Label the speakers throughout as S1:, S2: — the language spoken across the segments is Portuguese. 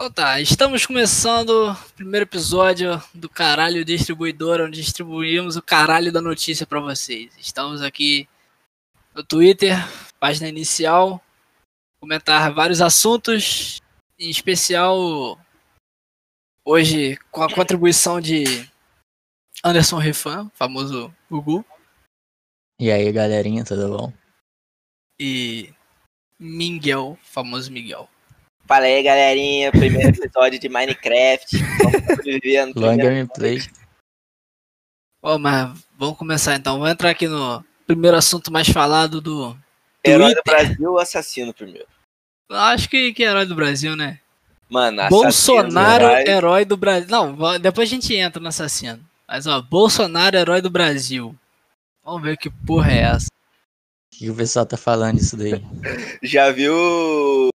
S1: Então tá, estamos começando o primeiro episódio do Caralho Distribuidor, onde distribuímos o caralho da notícia para vocês. Estamos aqui no Twitter, página inicial, comentar vários assuntos, em especial hoje com a contribuição de Anderson Refan, famoso Gugu,
S2: E aí, galerinha, tudo bom?
S1: e Miguel, famoso Miguel.
S3: Fala aí, galerinha. Primeiro episódio de Minecraft. Vamos sobreviver no
S2: Long gameplay.
S1: Ó, mas vamos começar então. Vamos entrar aqui no primeiro assunto mais falado do
S3: Herói do
S1: Twitter.
S3: Brasil, assassino primeiro.
S1: Acho que, que é herói do Brasil, né?
S3: Mano, assassino,
S1: Bolsonaro,
S3: herói-
S1: herói do Brasil. Não, depois a gente entra no assassino. Mas ó, Bolsonaro, herói do Brasil. Vamos ver que porra é essa.
S2: O que o pessoal tá falando disso daí?
S3: Já viu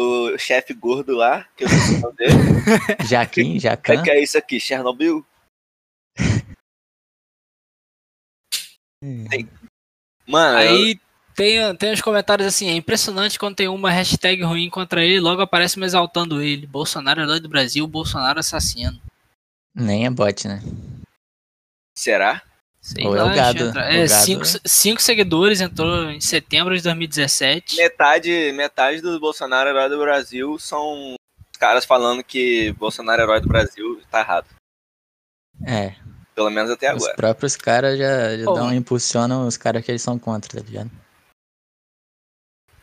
S3: o, o chefe gordo lá? Que eu sei o nome dele.
S2: Jaquim,
S3: O
S2: Jacan?
S3: que é isso aqui? Chernobyl? Mano, eu-
S1: Aí tem, tem uns comentários assim: é impressionante quando tem uma hashtag ruim contra ele, logo aparece me exaltando ele. Bolsonaro, herói do Brasil, Bolsonaro assassino.
S2: Nem é bot, né?
S3: será?
S1: Sei
S2: Ou é o
S1: lá,
S2: gado,
S1: entra-
S2: o
S1: É,
S2: gado,
S1: cinco,
S2: né?
S1: cinco seguidores, entrou em setembro de 2017.
S3: Metade, metade do Bolsonaro herói do Brasil são os caras falando que Bolsonaro herói do Brasil tá errado.
S2: É,
S3: Pelo menos até
S2: os
S3: agora.
S2: próprios caras já, já dão, impulsionam os caras que eles são contra, tá ligado?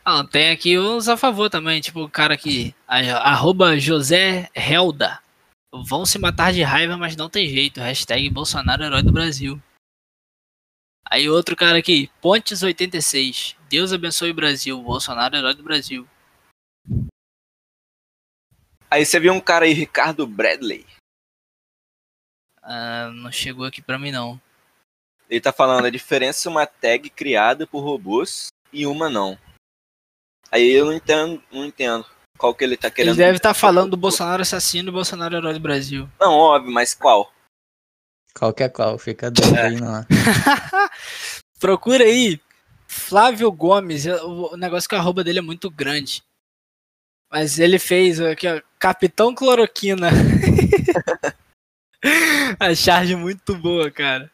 S1: Ah, tem aqui uns a favor também, tipo o cara que. Arroba José Helda. Vão se matar de raiva, mas não tem jeito. Hashtag Bolsonaro herói do Brasil. Aí outro cara aqui, Pontes86. Deus abençoe o Brasil. Bolsonaro herói do Brasil.
S3: Aí você viu um cara aí, Ricardo Bradley.
S1: Ah, não chegou aqui pra mim não.
S3: Ele tá falando a diferença é uma tag criada por robôs e uma não. Aí eu não entendo, não entendo qual que ele tá
S1: Ele
S3: querendo.
S1: deve estar falando do Bolsonaro assassino e Bolsonaro herói do Brasil.
S3: Não, óbvio, mas qual?
S2: Qualquer qual, fica doido
S3: É.
S2: aí não.
S1: Procura aí. Flávio Gomes. O negócio que a arroba dele é muito grande. Mas ele fez aqui, ó. Capitão Cloroquina. a charge muito boa, cara.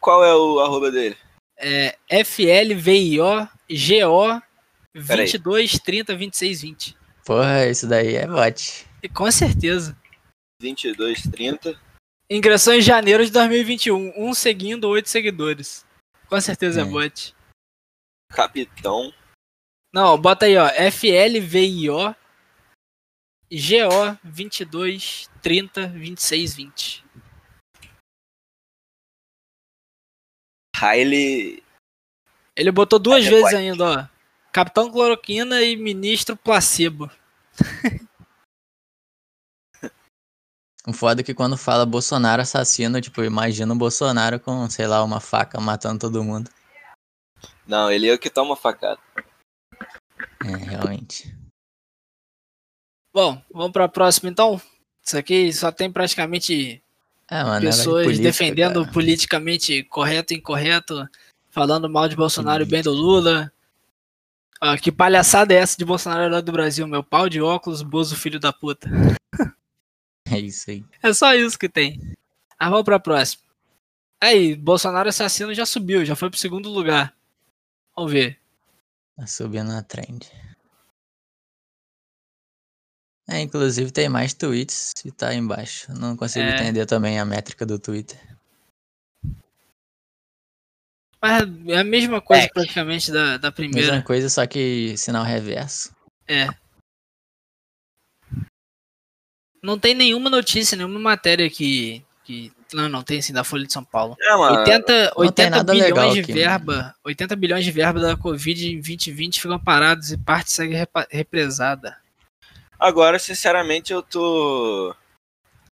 S3: Qual é o arroba dele?
S1: É FLVIO GO
S3: Peraí.
S1: 22 30 26 20.
S2: Porra, isso daí é bot.
S1: E com certeza.
S3: 2230.
S1: Ingressou em janeiro de 2021. Um seguindo, oito seguidores. Com certeza é,
S2: É.
S1: bot.
S3: Capitão.
S1: Não, bota aí, ó. FLVIO GO 22 30 26 20.
S3: Riley.
S1: Ele botou duas
S3: É,
S1: vezes
S3: pode.
S1: ainda, ó. Capitão Cloroquina e Ministro Placebo.
S2: O foda é que quando fala Bolsonaro assassino, tipo, imagina o Bolsonaro com, sei lá, uma faca matando todo mundo.
S3: Não, ele é o que toma facada.
S2: É, realmente.
S1: Bom, vamos pra próxima então. Isso aqui só tem praticamente
S2: É, mano, de
S1: pessoas
S2: política,
S1: defendendo
S2: cara.
S1: politicamente correto e incorreto, falando mal de Bolsonaro e bem do Lula. Ó, que palhaçada é essa de Bolsonaro herói do Brasil? Meu pau de óculos, Bozo filho da puta.
S2: É isso aí.
S1: É só isso que tem. Mas vamos pra próxima. Aí, Bolsonaro assassino já subiu, já foi pro segundo lugar. Vamos ver.
S2: Tá subindo na trend. É, inclusive tem mais tweets e tá aí embaixo. Não consigo
S1: É.
S2: entender também a métrica do Twitter.
S1: Mas é a mesma coisa
S3: É.
S1: praticamente da, da primeira.
S2: Mesma coisa, só que sinal reverso.
S1: É. Não tem nenhuma notícia, nenhuma matéria que. que não, não tem assim da Folha de São Paulo.
S3: É, mano.
S1: 80,
S2: não tem
S1: 80
S2: nada
S1: bilhões de
S2: aqui,
S1: verba. 80 bilhões de verba da Covid em 2020 ficam parados e parte segue represada.
S3: Agora, sinceramente, eu tô.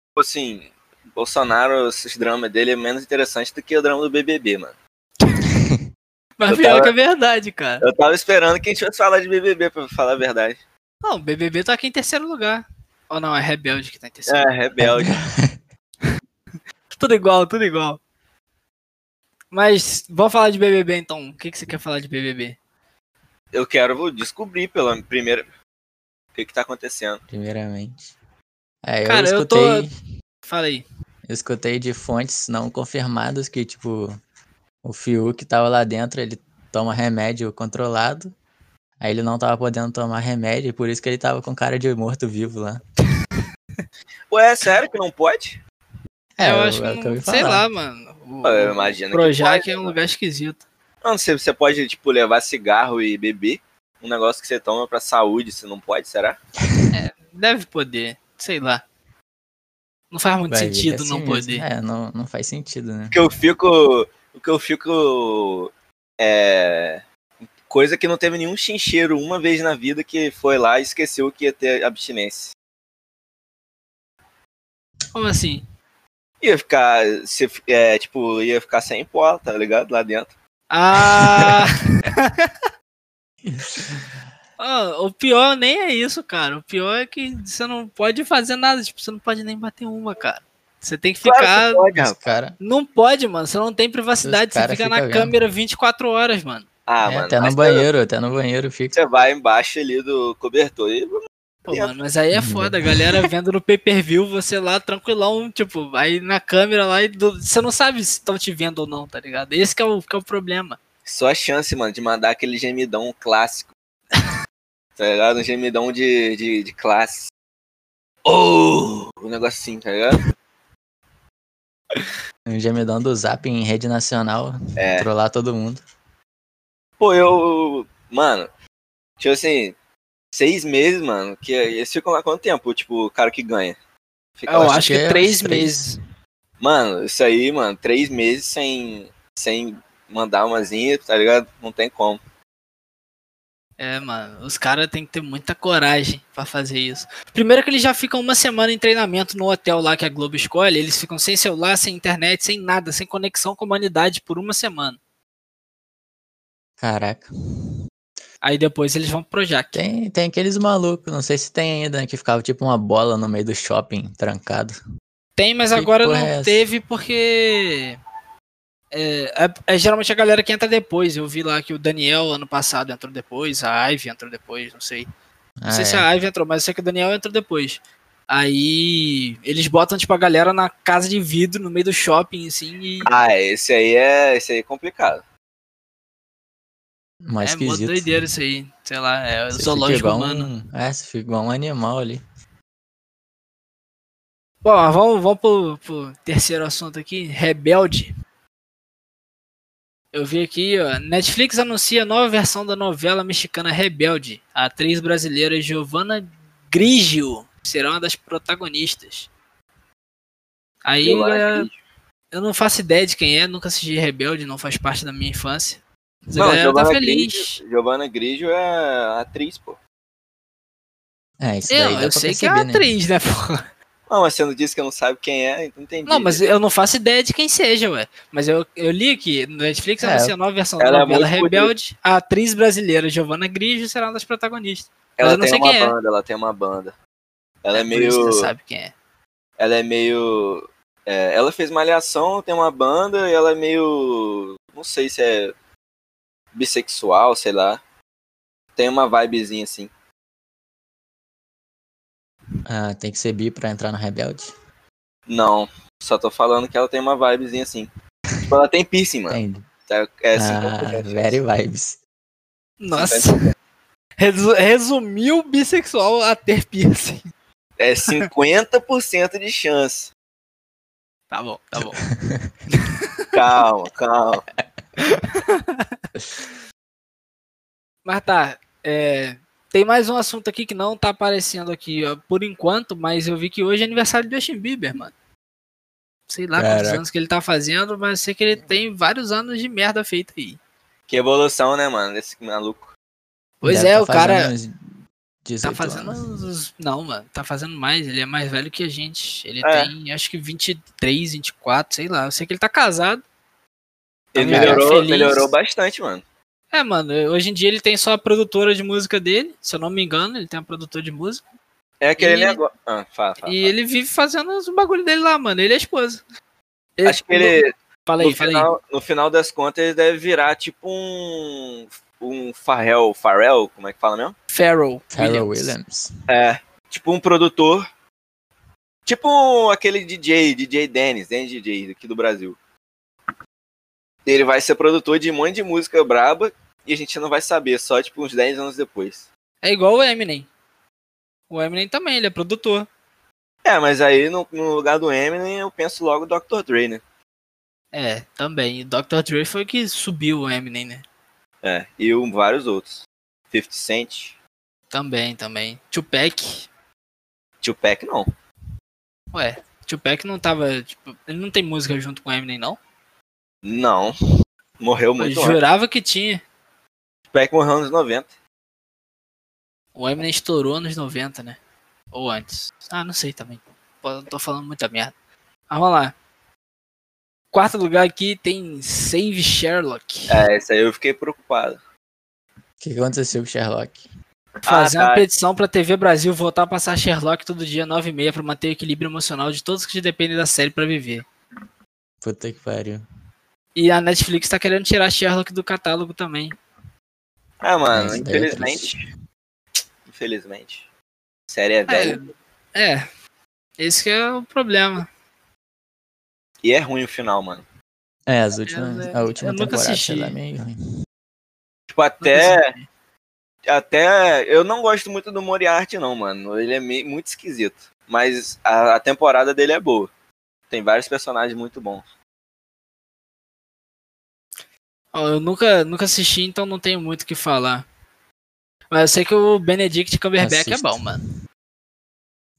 S3: Tipo assim, Bolsonaro, esses dramas dele é menos interessante do que o drama do BBB, mano.
S1: Mas
S3: Eu
S1: pior
S3: tava-
S1: que é verdade, cara.
S3: Eu tava esperando que a gente fosse falar de BBB, pra falar a verdade.
S1: Não, o BBB tá aqui em terceiro lugar. Ou não, é Rebelde que tá em terceiro.
S3: É, rebelde.
S1: Tudo igual, tudo igual. Mas vamos falar de BBB então. O que, que você quer falar de BBB?
S3: Eu quero descobrir pela primeira. que que tá acontecendo?
S2: primeiramente. É, eu
S1: Cara, eu
S2: escutei,
S1: Fala aí.
S2: eu escutei de fontes não confirmadas que, tipo, o Fiuk tava lá dentro, ele toma remédio controlado, aí ele não tava podendo tomar remédio, e por isso que ele tava com cara de morto-vivo lá.
S3: Ué, é sério que não pode?
S2: É,
S1: eu
S2: eu-
S1: acho
S2: é
S1: que,
S2: o que eu
S1: não-
S2: ouvi
S1: sei lá, mano. O,
S3: Eu imagino que
S1: Projac
S3: pode,
S1: é um lugar esquisito.
S3: Não, você, você pode, tipo, levar cigarro e beber. Um negócio que você toma pra saúde, você não pode, será?
S1: Deve poder, sei lá. Não faz muito
S2: Vai é
S1: sentido
S2: assim
S1: não
S2: mesmo.
S1: poder.
S2: É, não, não faz sentido, né?
S3: O que eu fico. O que eu fico. É. Coisa que não teve nenhum chincheiro uma vez na vida que foi lá e esqueceu que ia ter abstinência.
S1: Como assim?
S3: Ia ficar. Se, é, tipo, ia ficar sem pó, tá ligado? Lá dentro.
S1: Ah! Ah, o pior nem é isso, cara. O pior é que você não pode fazer nada. Tipo, você não pode nem bater uma, cara. Você tem que ficar.
S3: Claro que pode,
S2: cara,
S1: Não pode, mano. Você não tem privacidade. Você fica
S2: fica
S1: na
S2: vendo.
S1: câmera 24 horas, mano.
S3: Ah,
S2: é,
S3: mano.
S2: até no banheiro, até no banheiro fica.
S3: Você vai embaixo ali do cobertor e.
S1: Pô, mano, mas aí é foda. A galera vendo no pay per view, você lá tranquilão, tipo, aí na câmera lá e do- você não sabe se estão te vendo ou não, tá ligado? Esse que é o, que é o problema.
S3: Só a chance, mano, de mandar aquele gemidão clássico. tá ligado? Um gemidão de, de, de classe. Oh! Um negócio assim, tá ligado?
S2: Um gemidão do Zap em rede nacional,
S3: É.
S2: trollar todo mundo.
S3: Pô, eu. Mano, tipo assim, seis meses, mano, que eles ficam lá quanto tempo? Tipo, o cara que ganha. Fica
S1: Eu acho que
S2: que é
S1: três
S2: três.
S1: meses.
S3: Mano, isso aí, mano, três meses sem, sem mandar umazinha, tá ligado? Não tem como.
S1: É, mano, os caras têm que ter muita coragem pra fazer isso. Primeiro que eles já ficam uma semana em treinamento no hotel lá que a Globo escolhe, eles ficam sem celular, sem internet, sem nada, sem conexão com a humanidade por uma semana.
S2: Caraca.
S1: Aí depois eles vão pro Projac.
S2: Tem, tem aqueles malucos, não sei se tem ainda, né, que ficava tipo uma bola no meio do shopping, trancado.
S1: Tem, mas
S2: Que
S1: agora não
S2: é
S1: teve porque. É, é- é geralmente a galera que entra depois. Eu vi lá que o Daniel ano passado entrou depois, a Ivy entrou depois, não sei. Não
S2: Ah,
S1: sei
S2: é.
S1: se a Ivy entrou, mas eu sei que o Daniel entrou depois. Aí eles botam, tipo, a galera na casa de vidro, no meio do shopping, assim, e
S3: Ah, esse aí é. Esse aí é complicado.
S2: Mais
S1: é
S2: esquisito.
S1: doideira isso aí. Sei lá, é
S2: Você
S1: zoológico
S2: igual
S1: humano.
S2: Um, é, você fica igual um animal ali.
S1: Bom, vamos, vamos pro, pro terceiro assunto aqui. Rebelde. Eu vi aqui, ó. Netflix anuncia a nova versão da novela mexicana Rebelde. A atriz brasileira Giovanna Grigio será uma das protagonistas. Aí,
S3: Eu que-
S1: eu não faço ideia de quem é, nunca assisti Rebelde, não faz parte da minha infância. Mas a
S3: Não,
S1: galera tá
S3: Giovanna
S1: feliz.
S3: Grigio, Giovanna Grigio é atriz, pô.
S2: É, isso daí
S1: Eu,
S2: dá
S1: eu
S2: pra
S1: sei que é
S2: perceber, né?
S1: atriz, né, pô?
S3: Não, mas você não disse que não sabe quem é, então entendi.
S1: Não, mas eu não faço ideia de quem seja, ué. Mas eu, eu li aqui, no Netflix
S2: É,
S1: anuncia a nova versão da
S3: ela é
S1: novela
S3: muito
S1: Rebelde. A atriz brasileira Giovanna Grigio será uma das protagonistas.
S3: ela
S1: eu não
S3: tem
S1: sei
S3: uma
S1: quem é.
S3: banda, ela tem uma banda. Ela é,
S1: isso
S3: meio.
S1: você sabe quem é.
S3: Ela é meio. é, ela fez malhação, tem uma banda e ela é meio. Não sei se é bissexual, sei lá. Tem uma vibezinha assim.
S2: Ah, tem que ser bi pra entrar no Rebelde.
S3: Não, só tô falando que ela tem uma vibezinha assim. Tipo, ela tem piercing, mano.
S2: Tem.
S3: Tá- É
S2: ah,
S3: 50%.
S2: very vibes.
S1: Nossa. Resu- resumiu bissexual a ter piercing.
S3: É 50% de chance.
S1: Tá bom, tá bom.
S3: Calma, calma.
S1: Mas tá, é, tem mais um assunto aqui que não tá aparecendo aqui ó, por enquanto, mas eu vi que hoje é aniversário do Justin Bieber, mano. Sei lá quantos
S2: Caraca.
S1: anos que ele tá fazendo, mas eu sei que ele tem vários anos de merda feita aí.
S3: Que evolução, né, mano, desse maluco.
S1: Pois
S2: Deve
S1: é,
S2: tá
S1: o cara
S2: fazendo uns 18
S1: tá fazendo.
S2: anos.
S1: uns- Não, mano, tá fazendo mais. Ele é mais velho que a gente. Ele
S3: É.
S1: tem acho que 23, 24, sei lá. Eu sei que ele tá casado.
S3: Ele melhorou,
S1: feliz.
S3: melhorou bastante, mano.
S1: É, mano, hoje em dia ele tem só a produtora de música dele, se eu não me engano, ele tem uma produtora de música.
S3: É aquele
S1: E-
S3: negócio. Ah, fala, fala,
S1: e
S3: fala.
S1: ele vive fazendo os bagulho dele lá, mano. Ele é a esposa. Ele-
S3: Acho que ele,
S1: Fala aí,
S3: no,
S1: fala aí.
S3: final, no final das contas, ele deve virar tipo um. Um Farrell. Farrell, como é que fala mesmo?
S1: Pharrell,
S2: Pharrell
S1: Williams.
S2: Williams.
S3: É, tipo um produtor. Tipo aquele DJ, DJ Dennis, Dennis DJ aqui do Brasil. Ele vai ser produtor de um monte de música braba e a gente não vai saber, só tipo uns 10 anos depois.
S1: É igual o Eminem. O Eminem também, ele é produtor.
S3: É, mas aí no, no lugar do Eminem eu penso logo Dr. Dre, né?
S1: É, também. E Dr. Dre foi o que subiu o Eminem, né?
S3: É, e um, vários outros. 50 Cent,
S1: Também, também. Tupac.
S3: Tupac não.
S1: Ué, Tupac não tava, tipo, ele não tem música junto com o Eminem, não?
S3: Não. Morreu
S1: Eu
S3: muito antes.
S1: jurava que tinha.
S3: Tupac morreu nos anos 90.
S1: O Eminem estourou nos 90, né? Ou antes. Ah, não sei também. Pô, eu tô falando muita merda. Mas vamos lá. Quarto lugar aqui tem Save Sherlock.
S3: É, esse aí eu fiquei preocupado.
S2: O que aconteceu com o Sherlock?
S1: Fazer
S3: Ah,
S1: uma
S3: tá.
S1: petição pra TV Brasil voltar a passar Sherlock todo dia 9 e meia pra manter o equilíbrio emocional de todos que dependem da série pra viver.
S2: Puta que pariu.
S1: E a Netflix tá querendo tirar Sherlock do catálogo também.
S3: Ah, mano,
S2: daí é
S3: infelizmente. Infelizmente. A série é velha.
S1: É, esse que é o problema.
S3: E é ruim o final, mano.
S2: É, as últimas, a última
S1: eu nunca
S2: temporada,
S1: assisti.
S2: sei lá, meio ruim.
S3: Tipo, até. Até. Eu não gosto muito do Moriarty, não, mano. Ele é meio, muito esquisito. Mas a, a temporada dele é boa. Tem vários personagens muito bons.
S1: Ó, Eu nunca, nunca assisti, então não tenho muito o que falar. Mas eu sei que o Benedict Cumberbatch é bom, mano.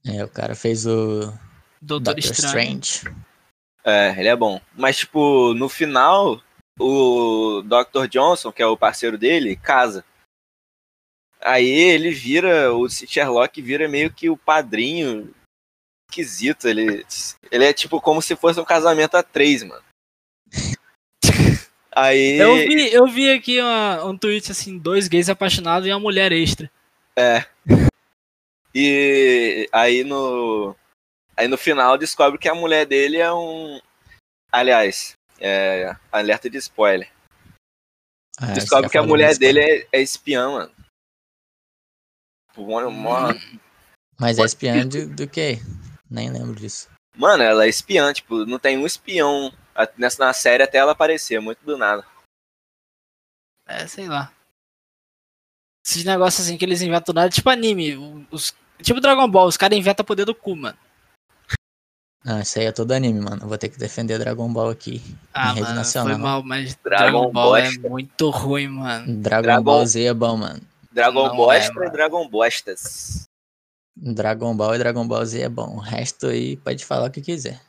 S2: É, o cara fez o
S1: Doutor
S2: Doctor
S1: Estranho.
S2: Strange.
S3: É, ele é bom. Mas, tipo, no final, o Dr. Johnson, que é o parceiro dele, casa. Aí ele vira, o Sherlock vira meio que o padrinho esquisito. Ele, ele é tipo como se fosse um casamento a três, mano. Aí.
S1: Eu vi, eu vi aqui uma- um tweet assim, dois gays apaixonados e uma mulher extra.
S3: É. E aí no. Aí no final descobre que a mulher dele é um. Aliás, é. Alerta de spoiler.
S2: Ah,
S3: descobre que a mulher dele é, é espiã, mano. Mó- mó-
S2: Mas é espiã do, do quê? Nem lembro disso.
S3: Mano, ela é espiã, tipo, não tem um espião nessa na série até ela aparecer, muito do nada.
S1: É, sei lá. Esses negócios assim que eles inventam nada, tipo anime. Os, tipo Dragon Ball, os caras inventam poder do cu, mano.
S2: Ah, isso aí é todo anime, mano. Eu Vou ter que defender Dragon Ball aqui.
S1: Ah,
S2: Em rede
S1: mano,
S2: nacional.
S1: foi mal, mas
S3: Dragon
S1: Dragon, Ball é
S3: bosta.
S1: muito ruim, mano.
S2: Dragon,
S3: Dragon-
S2: Ball Z é bom, mano.
S3: Dragon
S1: Não
S3: Bosta
S1: é,
S3: e Dragon Bostas.
S2: Dragon Ball e Dragon Ball Z é bom. O resto aí pode falar o que quiser.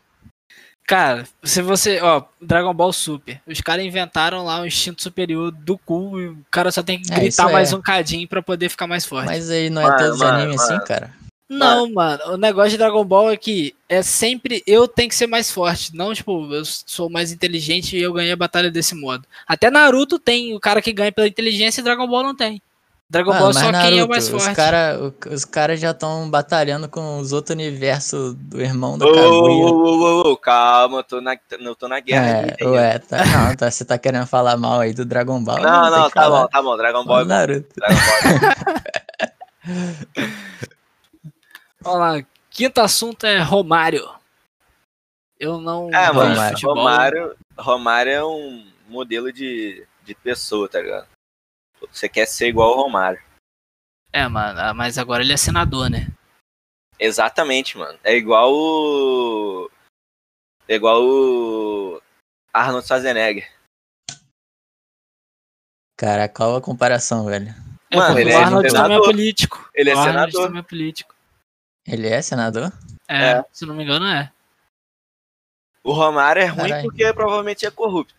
S1: Cara, se você. Ó, Dragon Ball Super. Os caras inventaram lá um instinto superior do cu e o cara só tem que
S2: É,
S1: gritar
S2: isso
S1: mais
S2: é.
S1: um cadinho pra poder ficar mais forte.
S2: Mas aí não é
S3: Mano,
S2: todos os animes assim, cara.
S1: Não, mano, o negócio de Dragon Ball é que é sempre eu tenho que ser mais forte. Não, tipo, eu sou mais inteligente e eu ganhei a batalha desse modo. Até Naruto tem o cara que ganha pela inteligência e Dragon Ball não tem. Dragon
S2: Mano,
S1: Ball é só quem é o
S2: Naruto,
S1: mais
S2: os
S1: forte.
S2: caras os cara já estão batalhando com os outros universos do irmão do
S3: Ô,
S2: Kaguya.
S3: ô, ô, ô, calma, eu tô na, eu tô na guerra.
S2: É,
S3: aqui,
S2: ué, tá, não, tá, você tá querendo falar mal aí do Dragon Ball?
S3: Não, não, tá
S2: falar
S3: bom, tá bom. Dragon Ball é.
S2: Naruto.
S3: Dragon Ball é.
S1: Vamos lá, quinto assunto é Romário. Eu não
S3: É, mano,
S2: Romário.
S3: Romário, Romário é um modelo de, de pessoa, tá ligado? Você quer ser igual ao Romário.
S1: É, mano, ah, mas agora ele é senador, né?
S3: Exatamente, mano. É igual o. É igual o. Arnold Schwarzenegger.
S2: Cara, qual a comparação, velho?
S1: É
S3: Mano, ele
S1: o
S3: é
S1: Arnold
S3: senador.
S1: também é político.
S3: Ele é
S1: o Arnold
S3: senador.
S1: também é político.
S2: Ele é senador?
S1: É,
S3: É.
S1: se não me engano é.
S3: O Romário é ruim
S2: Caralho.
S3: porque provavelmente é corrupto.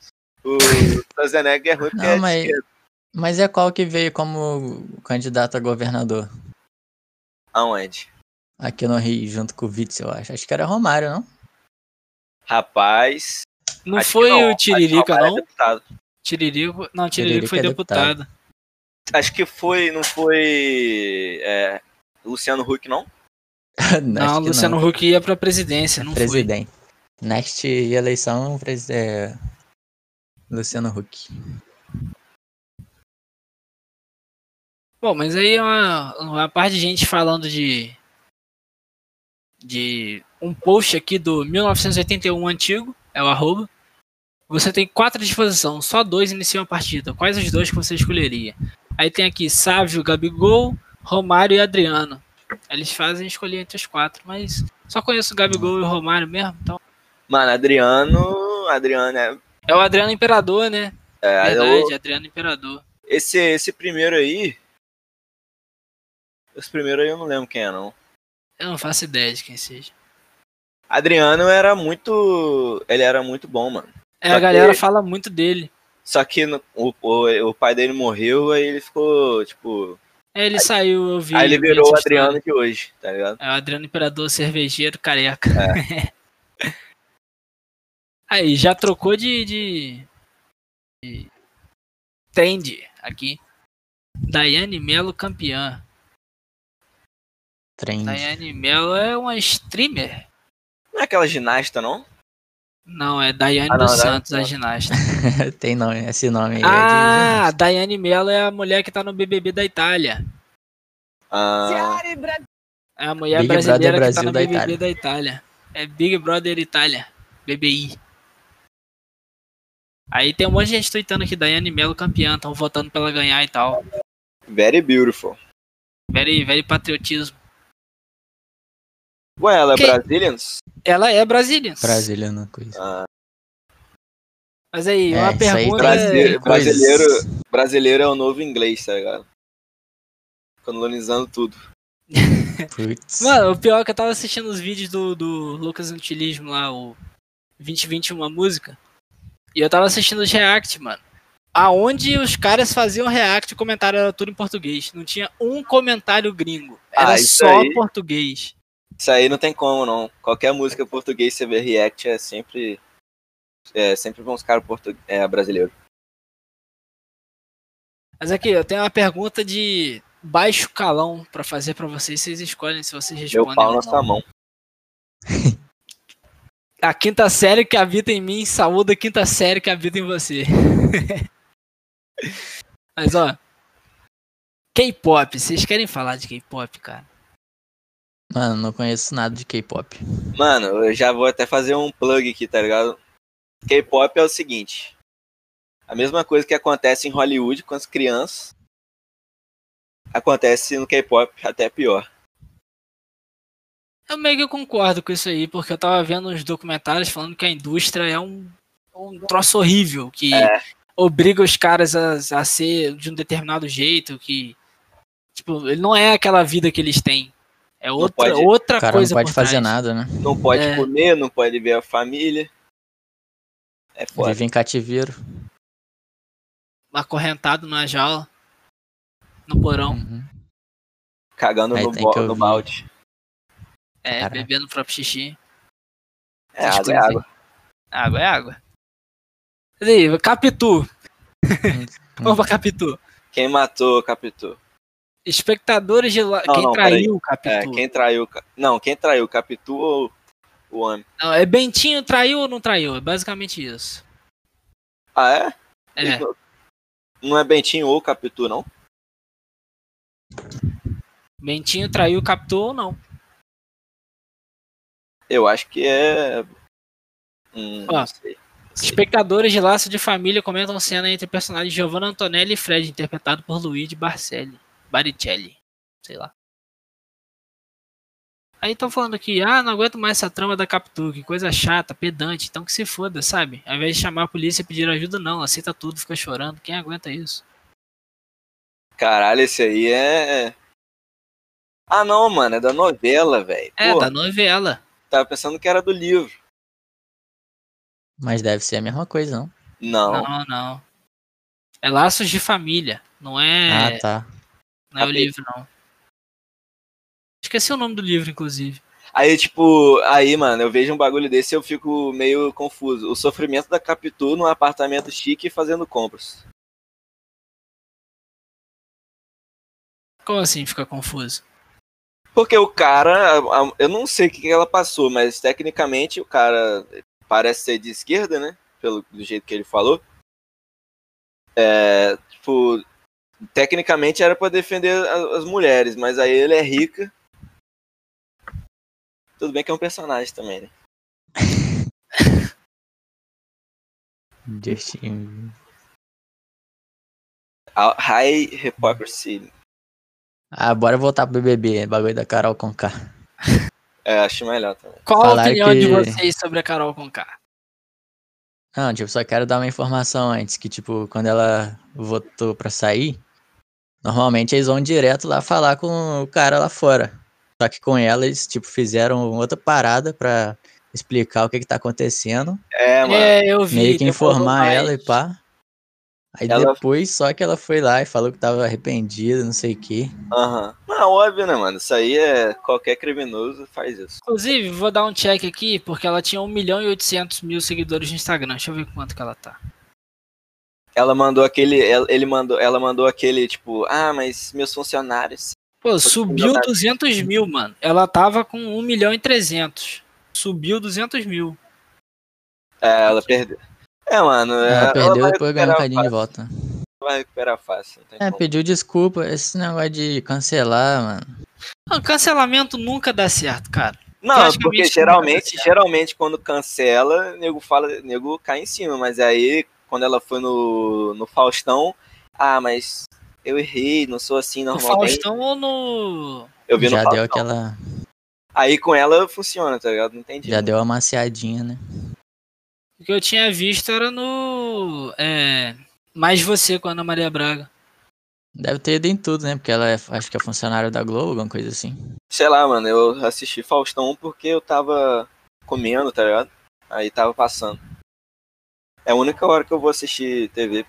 S3: O Schwarzenegger é ruim porque
S2: Não,
S3: é
S2: mas-
S3: esquerda.
S2: Mas é qual que veio como candidato a governador?
S3: Aonde?
S2: Aqui no Rio, junto com o Witzel, eu acho. Acho que era Romário, não?
S3: Rapaz.
S1: Não
S3: acho que
S1: foi
S3: não.
S1: o
S3: que
S1: Tiririca,
S3: é
S1: não?
S3: deputado.
S1: Tiririco. Não, Tiririco
S2: Tiririca
S1: foi
S2: é
S1: deputado.
S3: Acho que foi, não foi. É, Luciano Huck, não?
S1: Não,
S2: que
S1: Luciano Huck ia pra presidência, não foi.
S2: Presidente. Next eleição, pres- é, Luciano Huck.
S1: Bom, mas aí é uma, uma parte de gente falando de. de um post aqui do 1981 antigo, é o arroba. Você tem quatro à disposição, só dois iniciam a partida. Quais os dois que você escolheria? Aí tem aqui Sávio, Gabigol, Romário e Adriano. Eles fazem escolher entre os quatro, mas só conheço o Gabigol e o Romário mesmo, então.
S3: Mano, Adriano. Adriano é.
S1: É o Adriano Imperador, né?
S3: é
S1: Verdade,
S3: eu-
S1: Adriano Imperador.
S3: esse, esse primeiro aí. Esse primeiro aí eu não lembro quem é, não.
S1: Eu não faço ideia de quem seja.
S3: Adriano era muito. Ele era muito bom, mano.
S1: É,
S3: Só
S1: a
S3: que-
S1: galera fala muito dele.
S3: Só que no- o, o, o pai dele morreu, aí ele ficou, tipo.
S1: É, ele saiu, eu vi.
S3: aí ele
S1: vi
S3: virou o Adriano
S1: história.
S3: de hoje, tá ligado?
S1: É o Adriano Imperador cervejeiro careca.
S3: É.
S1: Aí, já trocou de, de, de trend aqui. Daiane Melo campeã.
S2: Trem.
S1: Daiane Melo é uma streamer.
S3: Não é aquela ginasta, não?
S1: Não, é Daiane
S3: Ah, não,
S1: dos Santos, a ginasta.
S2: Tem nome, esse nome aí. é
S1: Ah, a
S2: de...
S1: Daiane Melo é a mulher que tá no BBB da Itália.
S3: Ah,
S1: É a mulher
S2: Big
S1: brasileira
S2: Brother
S1: que tá no
S2: da
S1: BBB
S2: Itália.
S1: da Itália. É Big Brother Itália. BBI. Aí tem um monte de gente tweetando que Daiane Melo campeã, estão votando pra ela ganhar e tal.
S3: very beautiful.
S1: Very, very patriotismo.
S3: Ué, ela é
S1: Que-
S3: Brazilians?
S1: Ela é brasileira.
S2: Brasiliana coisa.
S3: Ah,
S1: Mas aí,
S2: É,
S1: uma
S2: isso aí
S1: pergunta.
S3: Brasil-
S1: é-
S3: brasileiro- brasileiro é o novo inglês, tá ligado? Colonizando tudo.
S2: Putz.
S1: Mano, o pior é que eu tava assistindo os vídeos do, do Lucas Utilismo lá, o 2021 uma música. E eu tava assistindo os react, mano. Aonde os caras faziam react, o comentário era tudo em português. Não tinha um comentário gringo. Era
S3: Ah,
S1: só
S3: aí-
S1: português.
S3: Isso aí não tem como, não. Qualquer música português, você vê react, é sempre. É sempre vão os caras é, brasileiros.
S1: Mas aqui, eu tenho uma pergunta de baixo calão pra fazer pra vocês. Vocês escolhem se vocês
S3: Meu
S1: respondem.
S3: pau
S1: ou
S3: na sua mão.
S1: A quinta série que habita em mim saúda a quinta série que habita em você. Mas ó. K-pop, vocês querem falar de K-pop, cara?
S2: Mano, não conheço nada de K-pop.
S3: Mano, eu já vou até fazer um plug aqui, tá ligado? K-pop é o seguinte. A mesma coisa que acontece em Hollywood com as crianças. Acontece no K-pop, até pior.
S1: Eu meio que concordo com isso aí, porque eu tava vendo uns documentários falando que a indústria é um, um troço horrível, que
S3: É.
S1: obriga os caras a, a ser de um determinado jeito, que. Tipo, ele não é aquela vida que eles têm. É outra,
S3: pode-
S1: outra
S2: O cara
S1: coisa
S2: não pode fazer
S1: trás.
S2: nada, né?
S3: Não pode
S1: É.
S3: comer, não pode ver a família. É foda.
S2: Vive em cativeiro.
S1: Acorrentado na jaula. No porão.
S2: Uhum.
S3: Cagando
S2: Aí
S3: no, bo- no balde.
S1: É,
S2: Caraca.
S1: bebendo o próprio xixi.
S3: É
S1: Essas
S3: água, é
S1: aí.
S3: água.
S1: Água é água. Mas aí, Capitu. Vamos pra Capitu.
S3: Quem matou o Capitu?
S1: Espectadores de lá.
S3: Não,
S1: quem
S3: não,
S1: traiu o
S3: É,
S1: Capitu?
S3: quem traiu. Não, quem traiu Capitu ou o homem?
S1: Não, é Bentinho traiu ou não traiu? É basicamente isso.
S3: Ah, é?
S1: É.
S3: Não é Bentinho ou Capitu, não?
S1: Bentinho traiu Capitu ou não?
S3: Eu acho que é. Hum,
S1: Ó,
S3: sei. Sei.
S1: Espectadores de Laço de Família comentam cena entre personagens Giovanna Antonelli e Fred, interpretado por Luigi Barcelli. Baricelli. Sei lá. Aí estão falando aqui, ah, não aguento mais essa trama da Capitu, que coisa chata, pedante, então que se foda, sabe? Ao invés de chamar a polícia e pedir ajuda, não, aceita tudo, fica chorando. Quem aguenta isso?
S3: Caralho, esse aí é. Ah, não, mano, é da novela, velho.
S1: É, da novela.
S3: tava pensando que era do livro.
S2: Mas deve ser a mesma coisa, não?
S3: Não.
S1: Não, não. É Laços de Família, não é,
S2: Ah, tá.
S1: Não é o livro, não. Esqueci o nome do livro, inclusive.
S3: Aí, tipo, aí, mano, eu vejo um bagulho desse e eu fico meio confuso. O sofrimento da Capitu num apartamento chique fazendo compras.
S1: Como assim fica confuso?
S3: Porque o cara, eu não sei o que que ela passou, mas tecnicamente o cara parece ser de esquerda, né? Pelo do jeito que ele falou. É, tipo, tecnicamente era pra defender a- as mulheres, mas aí ele é rica. Tudo bem que é um personagem também, né?
S2: Justin.
S3: A- High Hypocrisy.
S2: Ah, bora voltar pro BBB, bagulho da Carol Conká.
S3: É, acho melhor também.
S1: Qual a
S2: Falaram
S1: opinião de
S2: que-
S1: vocês sobre a Carol Conká?
S2: Não, tipo, só quero dar uma informação antes, que, tipo, quando ela votou pra sair, normalmente eles vão direto lá falar com o cara lá fora. Só que com ela, eles, tipo, fizeram outra parada pra explicar o que que tá acontecendo,
S3: É, mano.
S1: É, eu vi.
S2: meio que informar ela e pá. Aí
S3: Ela-
S2: depois, só que ela foi lá e falou que tava arrependida, não sei o quê.
S3: Aham. Mas óbvio, né, mano? Isso aí é. Qualquer criminoso faz isso.
S1: Inclusive, vou dar um check aqui, porque ela tinha 1 milhão e 800 mil seguidores no Instagram. Deixa eu ver quanto que ela tá.
S3: Ela mandou aquele. ela- Ele mandou, ela mandou aquele, tipo, ah, mas meus funcionários.
S1: Pô, subiu
S3: verdade.
S1: 200 mil, mano. Ela tava com 1 milhão e 300. Subiu 200 mil.
S3: É, ela perdeu. É, mano.
S2: Ela
S3: ela
S2: perdeu
S3: vai
S2: depois ganhou um cadinho de volta.
S3: Vai recuperar fácil. Não tem
S2: É,
S3: como.
S2: pediu desculpa. Esse negócio de cancelar, mano.
S1: Não, cancelamento nunca dá certo, cara.
S3: Não,
S1: praticamente
S3: porque geralmente, geralmente quando cancela, nego fala, nego cai em cima, mas aí quando ela foi no, no Faustão, ah, mas eu errei, não sou assim
S1: No
S3: normalmente.
S1: Faustão ou no.
S3: Eu vi no
S2: Já
S3: Faustão.
S2: deu aquela.
S3: Aí com ela funciona, tá ligado? Não entendi.
S2: Já deu uma maciadinha, né?
S1: O que eu tinha visto era no. É. Mais você com a Ana Maria Braga.
S2: Deve ter ido em tudo, né? Porque ela é, acho que é funcionária da Globo, alguma coisa assim.
S3: Sei lá, mano, eu assisti Faustão porque eu tava comendo, tá ligado? Aí tava passando. É a única hora que eu vou assistir TV.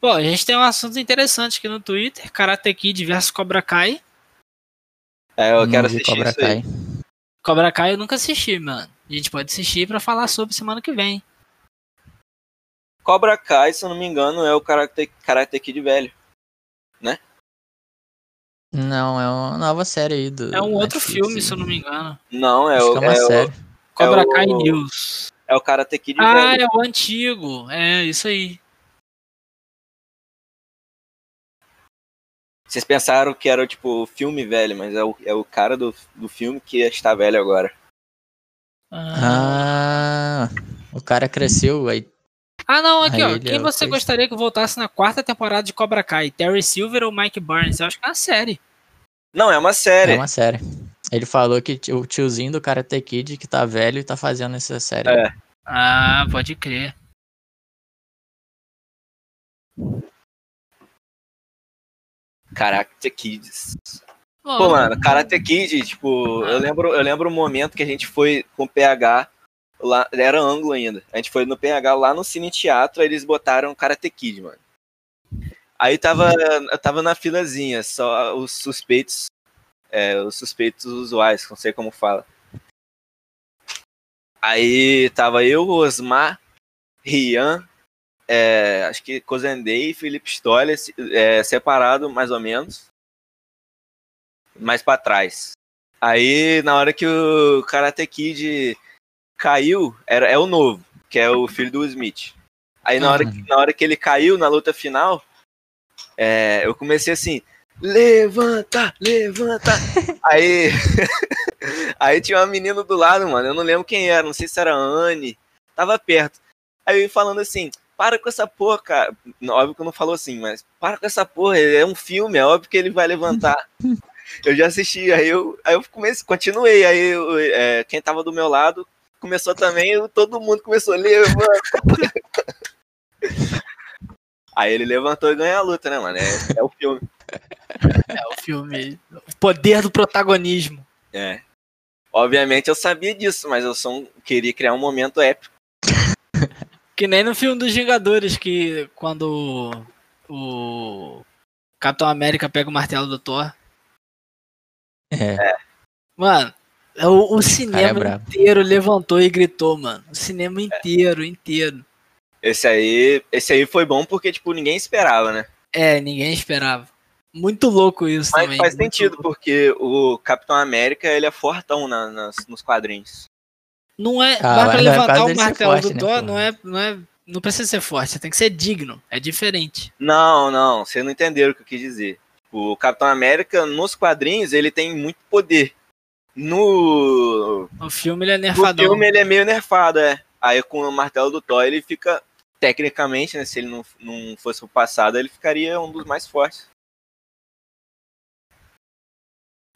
S1: Bom, a gente tem um assunto interessante aqui no Twitter: Karate Kid versus Cobra Kai.
S3: É, eu
S2: Não
S3: quero assistir
S2: Cobra
S3: isso aí.
S2: Kai.
S1: Cobra Kai eu nunca assisti, mano. A gente pode assistir pra falar sobre semana que vem.
S3: Cobra Kai, se eu não me engano, é o Karate, Karate Kid velho.
S2: Não, é uma nova série aí do.
S1: É um outro
S2: Netflix
S1: filme,
S2: aí.
S1: se eu não me engano.
S3: Não, é
S2: Acho
S3: o,
S2: é uma
S3: é o-
S2: série.
S1: Cobra
S3: o-
S1: Kai News.
S3: É o Karate Kid
S1: Ah,
S3: velho.
S1: é o antigo. É, isso aí.
S3: Vocês pensaram que era tipo o filme velho, mas é o, é o cara do, do filme que está velho agora.
S1: Ah,
S2: Ah, o cara cresceu aí.
S1: Ah, não, aqui,
S2: Aí
S1: ó. Quem
S2: é
S1: você gostaria que voltasse na quarta temporada de Cobra Kai? Terry Silver ou Mike Barnes? Eu acho que é uma série.
S3: Não, é uma série.
S2: É uma série. Ele falou que o tiozinho do Karate Kid que tá velho e tá fazendo essa série.
S3: É.
S1: Ah, pode crer.
S3: Karate Kids.
S1: Bom,
S3: Pô, mano, Karate Kid, tipo, eu lembro, eu lembro o momento que a gente foi com o PH lá, era ângulo ainda. A gente foi no PH lá no Cine Teatro, aí eles botaram Karate Kid, mano. Aí tava, eu tava na filazinha, só os suspeitos, é, os suspeitos usuais, não sei como fala. Aí tava eu, Osmar, Rian, é, acho que Cozendei e Felipe Stoller, é, separado mais ou menos mais pra trás. Aí, na hora que o Karate Kid caiu, era, é o novo, que é o filho do Smith. Aí, na hora, que, na hora que ele caiu na luta final, é, eu comecei assim: levanta, levanta. aí, aí tinha uma menina do lado, mano, eu não lembro quem era, não sei se era a Anne, tava perto. Aí eu falando assim: para com essa porra, cara. Óbvio que eu não falou assim, mas para com essa porra, é um filme, é óbvio que ele vai levantar. Eu já assisti, aí eu, aí eu comecei, continuei, aí eu, é, quem tava do meu lado começou também, eu- todo mundo começou a levantar. aí ele levantou e ganhou a luta, né, mano? É, é o filme.
S1: É o filme. O poder do protagonismo.
S3: É. Obviamente eu sabia disso, mas eu só um- queria criar um momento épico.
S1: Que nem no filme dos Vingadores, que quando o Capitão América pega o martelo do Thor.
S2: É.
S1: Mano, o, o
S2: cara é
S1: cinema
S2: brabo.
S1: inteiro levantou e gritou, mano. O cinema inteiro, inteiro.
S3: Esse aí, esse aí foi bom porque, tipo, ninguém esperava, né?
S1: É, ninguém esperava. Muito louco isso
S3: Mas
S1: também.
S3: faz
S1: muito
S3: sentido,
S1: louco.
S3: porque o Capitão América, ele é fortão na- nas- nos quadrinhos.
S1: Não é.
S2: Ah,
S1: mas pra
S2: mas não é por
S1: levantar o martelo
S2: forte,
S1: do
S2: né,
S1: Thor não é, não é Não precisa ser forte, você tem que ser digno. É diferente.
S3: Não, não, você não entendeu o que eu quis dizer. O Capitão América, nos quadrinhos, ele tem muito poder. No,
S1: No filme ele é
S3: no
S1: nerfadão.
S3: filme ele é meio nerfado, é. Aí com o martelo do Thor ele fica, tecnicamente, né, se ele não, não fosse o passado, ele ficaria um dos mais fortes.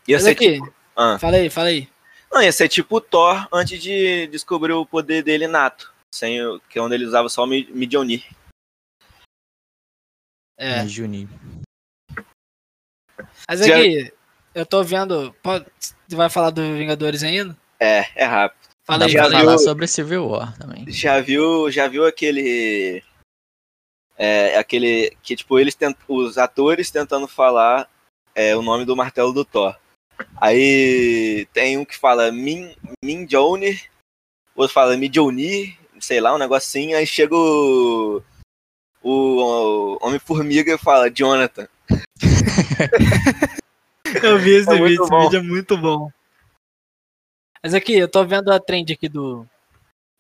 S3: Ia
S1: Mas
S3: ser
S1: aqui,
S3: tipo, ah.
S1: fala aí, fala aí.
S3: Não, ia ser tipo o Thor antes de descobrir o poder dele nato. Sem o, que é onde ele usava só o Mi- Mjolnir.
S1: É.
S2: Juninho.
S1: Mas
S3: Já-
S1: aqui, eu tô vendo. Pode, você vai falar do Vingadores ainda?
S3: É, é rápido.
S1: Fala aí,
S3: já
S2: falar
S3: viu-
S2: sobre Civil War também.
S3: Já viu, já viu aquele. É, aquele. Que, tipo, eles tent, os atores tentando falar é, o nome do martelo do Thor. Aí tem um que fala Min, Minjolnir, outro fala Midjolnir, sei lá, um negocinho, aí chega o. O, Homem-Formiga e fala Jonathan.
S1: Eu vi esse
S3: É
S1: vídeo, esse vídeo é muito bom. Mas aqui, eu tô vendo a trend aqui do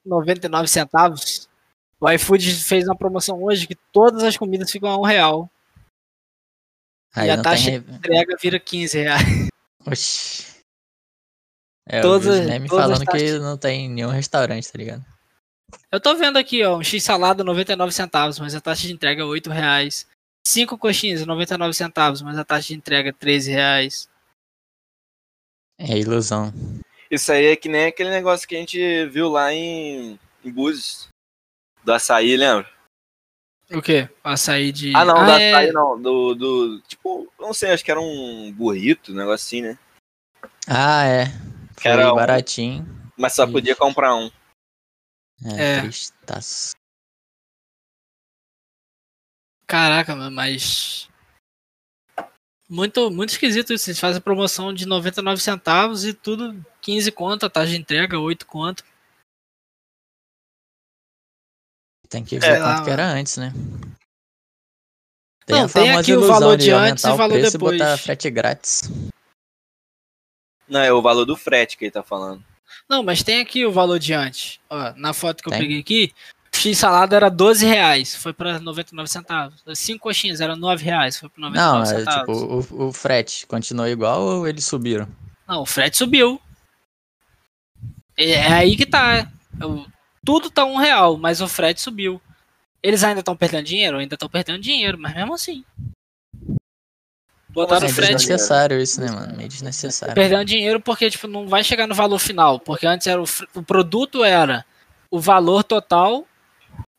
S1: 99 centavos. O iFood fez uma promoção hoje que todas as comidas ficam a um real.
S2: Aí
S1: E a taxa
S2: tem.
S1: de entrega vira 15 reais.
S2: Oxi. É,
S1: Todas-
S2: eu vi os falando que
S1: taxas.
S2: não tem nenhum restaurante, tá ligado?
S1: Eu tô vendo aqui, ó, um X salada 99 centavos, mas a taxa de entrega é 8 reais. 5 coxinhas 99 centavos, mas a taxa de entrega é 13 reais.
S2: É ilusão.
S3: Isso aí é que nem aquele negócio que a gente viu lá em, em Búzios. Do açaí, lembra?
S1: O quê? Açaí de.
S3: Ah, não, do
S1: é...
S3: açaí não. Do, do. Tipo, eu não sei, acho que era um burrito, um negócio assim, né?
S2: Ah, é.
S3: Que
S2: Foi
S3: era um-
S2: baratinho.
S3: Mas só podia comprar um.
S2: É,
S1: É.
S2: tristaço.
S1: Caraca, mano, mas. Muito, muito esquisito isso. Eles fazem promoção de 99 centavos e tudo 15 conto, a taxa de entrega 8 conto.
S2: Tem que
S1: É,
S2: ver
S1: lá,
S2: quanto que era antes, né?
S1: Não,
S2: a
S1: tem aqui o valor de
S2: aumentar
S1: antes e o valor
S2: preço
S1: depois.
S2: E botar frete grátis.
S3: Não, é o valor do frete que ele tá falando.
S1: Não, mas tem aqui o valor de antes. Ó, na foto que eu
S2: Tem?
S1: peguei aqui, X salada era 12 reais, foi pra 99 centavos. 5 coxinhas era 9 reais, foi pra 99
S2: Não, é,
S1: centavos.
S2: tipo, o, o frete continuou igual ou eles subiram?
S1: Não, o frete subiu. É, é aí que tá. O- tudo tá um real, mas o frete subiu. Eles ainda estão perdendo dinheiro? Ainda estão perdendo dinheiro, mas mesmo assim. Botaram o
S2: É
S1: frete.
S2: desnecessário isso, né, mano? Meio desnecessário.
S1: Perdendo dinheiro porque tipo, não vai chegar no valor final. Porque antes era o, o produto era o valor total.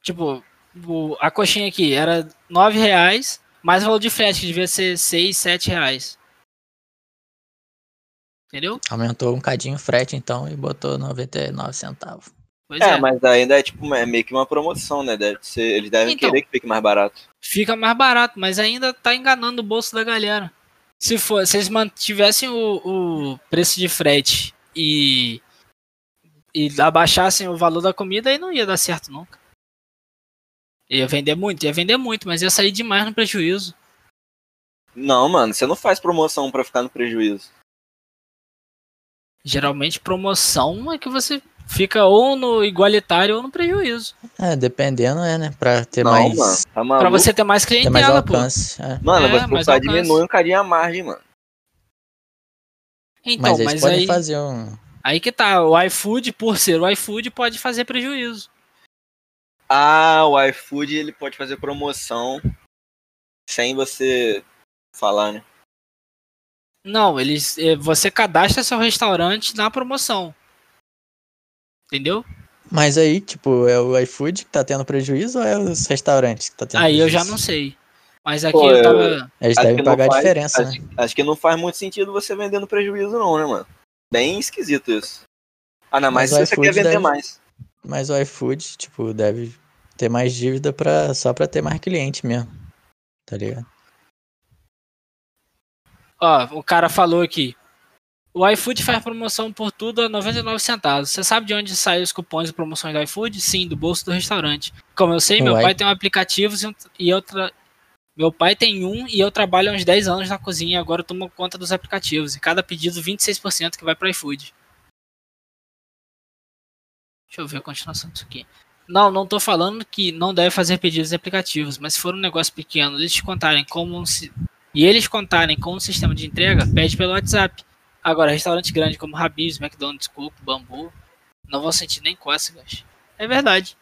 S1: Tipo, o- a coxinha aqui era 9 reais, mais o valor de frete, que devia ser 6, 7 reais. Entendeu?
S2: Aumentou um cadinho o frete, então, e botou 99 centavos.
S1: Pois
S3: É,
S1: é.
S3: mas ainda é tipo é meio que uma promoção, né? Deve ser, eles devem
S1: Então.
S3: querer que fique mais barato.
S1: Fica mais barato, mas ainda tá enganando o bolso da galera. Se for, se eles mantivessem o, o preço de frete e, e abaixassem o valor da comida, aí não ia dar certo nunca. Ia vender muito, ia vender muito, mas ia sair demais no prejuízo.
S3: Não, mano, você não faz promoção pra ficar no prejuízo.
S1: Geralmente promoção é que você fica ou no igualitário ou no prejuízo.
S2: É, dependendo, é, né? Pra ter
S3: não,
S2: mais,
S3: mano, tá
S1: Pra você ter mais
S2: ter mais
S1: clientela, pô.
S2: alcance. é.
S3: Mano,
S1: É,
S3: você
S1: mas
S3: diminui um cadinho a margem, mano.
S1: Então,
S2: mas
S1: mas,
S2: eles podem
S1: aí,
S2: fazer um.
S1: aí que tá, o iFood, por ser o iFood, pode fazer prejuízo.
S3: Ah, o iFood ele pode fazer promoção sem você falar, né?
S1: Não, eles, eh, você cadastra seu restaurante na promoção. Entendeu?
S2: Mas aí, tipo, é o iFood que tá tendo prejuízo ou é os restaurantes que tá tendo
S1: Aí eu já
S2: prejuízo?
S1: não sei. Mas aqui
S3: Pô,
S1: eu
S3: eu-
S1: tava.
S2: Eles
S3: Acho
S2: devem pagar a
S3: faz-
S2: diferença,
S3: acho,
S2: né?
S3: acho que não faz muito sentido você vendendo prejuízo, não, né, mano? Bem esquisito isso. Ah, não, mas,
S2: Mas
S3: se você quer vender
S2: deve-
S3: mais.
S2: Mas o iFood, tipo, deve ter mais dívida pra, só pra ter mais cliente mesmo. Tá ligado?
S1: Ó, o cara falou aqui. O iFood faz promoção por tudo a 99 centavos. Você sabe de onde saem os cupons e promoções do iFood? Sim, do bolso do restaurante. Como eu sei, meu
S2: Uai.
S1: pai tem um aplicativo e eu tra- Meu pai tem um e eu trabalho há uns 10 anos na cozinha e agora eu tomo conta dos aplicativos. E cada pedido, 26% que vai para iFood. Deixa eu ver a continuação disso aqui. Não, não tô falando que não deve fazer pedidos em aplicativos, mas se for um negócio pequeno, eles te contarem como um, e eles contarem com um sistema de entrega, pede pelo WhatsApp. Agora, restaurante grande como Habib's, McDonald's, Coco, Bambu, não vão sentir nem cócegas. É verdade.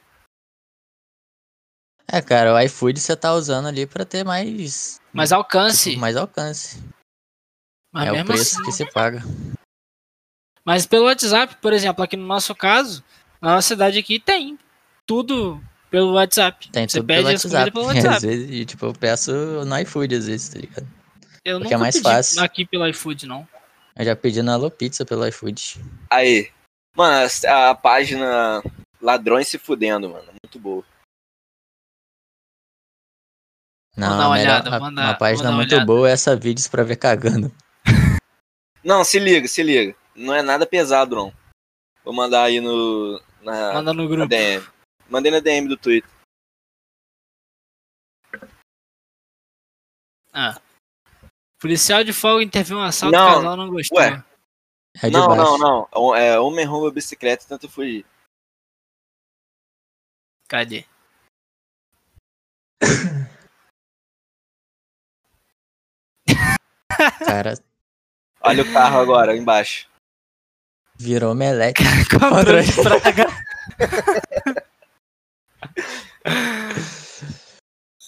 S2: É, cara, o iFood você tá usando ali pra ter mais,
S1: Mas alcance.
S2: tipo, mais alcance.
S1: mas
S2: é o preço
S1: assim.
S2: que se paga.
S1: Mas pelo WhatsApp, por exemplo, aqui no nosso caso, na nossa cidade aqui tem tudo pelo WhatsApp.
S2: Tem
S1: Você
S2: tudo
S1: pede
S2: pelo WhatsApp.
S1: pelo
S2: Às
S1: WhatsApp.
S2: vezes, e, tipo, eu peço no iFood às vezes, tá ligado?
S1: Eu
S2: porque é
S1: nunca
S2: mais
S1: pedi
S2: fácil.
S1: aqui pelo iFood, não.
S2: Eu já pedi na Alô Pizza pelo iFood.
S3: Aí. Mano, a, a página Ladrões se fudendo, mano. Muito boa.
S2: Não,
S1: uma
S2: melhor-
S1: olhada,
S2: a-
S1: vou dar-
S2: uma página muito
S1: olhada.
S2: boa é essa vídeos pra ver cagando.
S3: Não, se liga, se liga. Não é nada pesado, não. Vou mandar aí no. Na,
S1: Manda no
S3: na
S1: grupo.
S3: DM. Mandei na DM do Twitter.
S1: Ah. Policial de folga interviu um assalto,
S3: Não,
S1: o casal não gostou.
S3: ué.
S2: É de
S3: não,
S2: baixo.
S3: não, não. É homem rouba bicicleta e tenta fugir.
S1: Cadê?
S2: Cara,
S3: Olha o carro agora, embaixo.
S2: virou omelete.
S1: Controle de praga.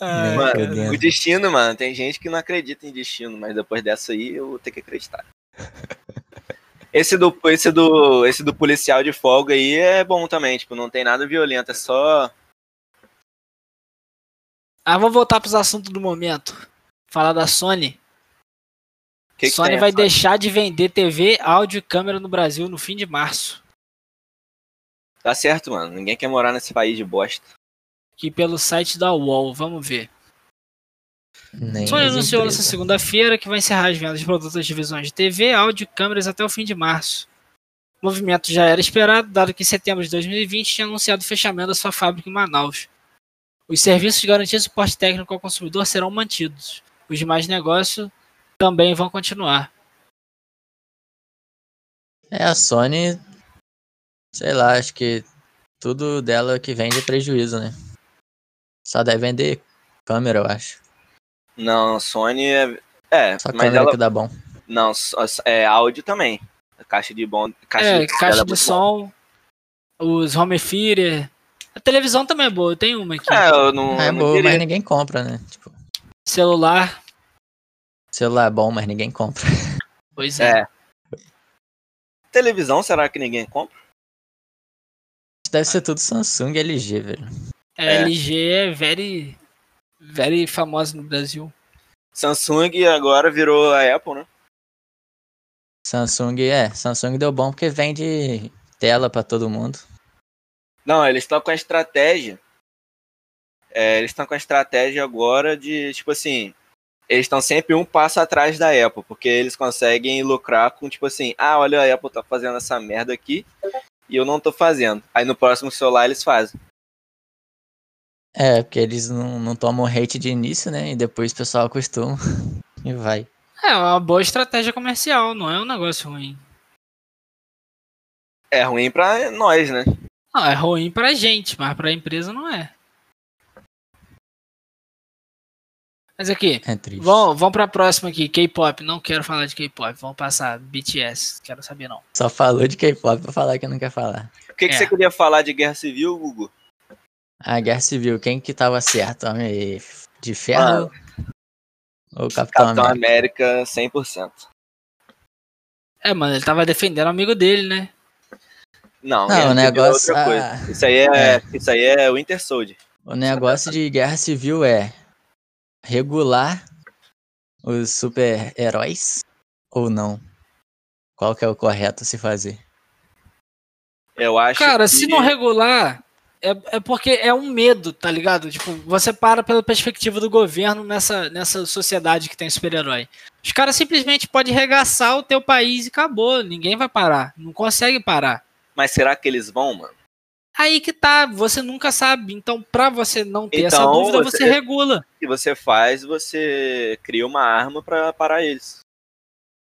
S1: Ai,
S3: Mano, o destino, mano, tem gente que não acredita em destino, mas depois dessa aí eu vou ter que acreditar. Esse do, esse do, esse do policial de folga aí é bom também, tipo, não tem nada violento, é só.
S1: Ah, vamos voltar pros assuntos do momento. Falar da Sony.
S3: Que que
S1: Sony
S3: tem
S1: vai
S3: essa-
S1: deixar de vender TV, áudio e câmera no Brasil no fim de março.
S3: Tá certo, mano. Ninguém quer morar nesse país de bosta.
S1: Aqui pelo site da UOL, vamos ver.
S2: Nem
S1: Sony anunciou nessa segunda-feira que vai encerrar as vendas de produtos das divisões de TV, áudio e câmeras até o fim de março. O movimento já era esperado, dado que em setembro de 2020 tinha anunciado o fechamento da sua fábrica em Manaus. Os serviços de garantia e suporte técnico ao consumidor serão mantidos. Os demais negócios também vão continuar.
S2: É, a Sony, sei lá, acho que tudo dela que vende é prejuízo, né? Só deve vender câmera, eu acho.
S3: Não, Sony é. É,
S2: Só
S3: mas
S2: câmera
S3: ela.
S2: que dá bom.
S3: Não, é áudio também. Caixa de bom. Caixa
S1: é,
S3: de
S1: caixa
S3: é
S1: de som, os home theater. A televisão também é boa, tem uma aqui.
S3: bom. É, eu não.
S2: é boa,
S3: queria.
S2: mas ninguém compra, né? Tipo,
S1: Celular,
S2: celular é bom, mas ninguém compra.
S1: pois é.
S3: É. Televisão, será que ninguém compra?
S2: Deve ser tudo Samsung e LG, velho.
S1: A
S3: É.
S1: LG é very, very famosa no Brasil.
S3: Samsung agora virou a Apple, né?
S2: Samsung, é, Samsung deu bom porque vende tela pra todo mundo.
S3: Não, eles estão com a estratégia. é, eles estão com a estratégia agora de, tipo assim, eles estão sempre um passo atrás da Apple, porque eles conseguem lucrar com, tipo assim, ah, olha, a Apple tá fazendo essa merda aqui e eu não tô fazendo. Aí no próximo celular eles fazem.
S2: É, porque eles não, não tomam hate de início, né? E depois o pessoal acostuma e vai.
S1: É uma boa estratégia comercial, não é um negócio ruim.
S3: É ruim pra nós, né?
S1: Não, é ruim pra gente, mas pra empresa não é. Mas aqui,
S2: É triste.
S1: vamos, vamos pra próxima aqui, K-pop. Não quero falar de K-pop, vamos passar BTS, quero saber não.
S2: Só falou de K-pop pra falar que não quer falar.
S3: O que, que
S1: É.
S3: você queria falar de guerra civil, Gugu?
S2: A Guerra Civil, quem que tava certo? Homem de ferro ou Capitão,
S3: Capitão
S2: América?
S3: América 100%.
S1: É, mano, ele tava defendendo o amigo dele, né?
S3: Não,
S2: Não, o
S3: Civil é
S2: negócio-
S3: outra coisa.
S2: ah,
S3: Isso aí é, isso aí é Winter Soldier.
S2: O negócio de Guerra Civil é regular os super-heróis ou não? Qual que é o correto a se fazer?
S3: Eu acho
S1: Cara,
S3: que...
S1: se não regular, é, é porque é um medo, tá ligado? Tipo, você para pela perspectiva do governo nessa, nessa sociedade que tem super-herói. Os caras simplesmente podem regaçar o teu país e acabou. Ninguém vai parar. Não consegue parar.
S3: Mas será que eles vão, mano?
S1: Aí que tá, você nunca sabe. Então, pra você não ter essa
S3: Então,
S1: dúvida, você
S3: você-
S1: regula.
S3: O que você faz, você cria uma arma pra parar eles.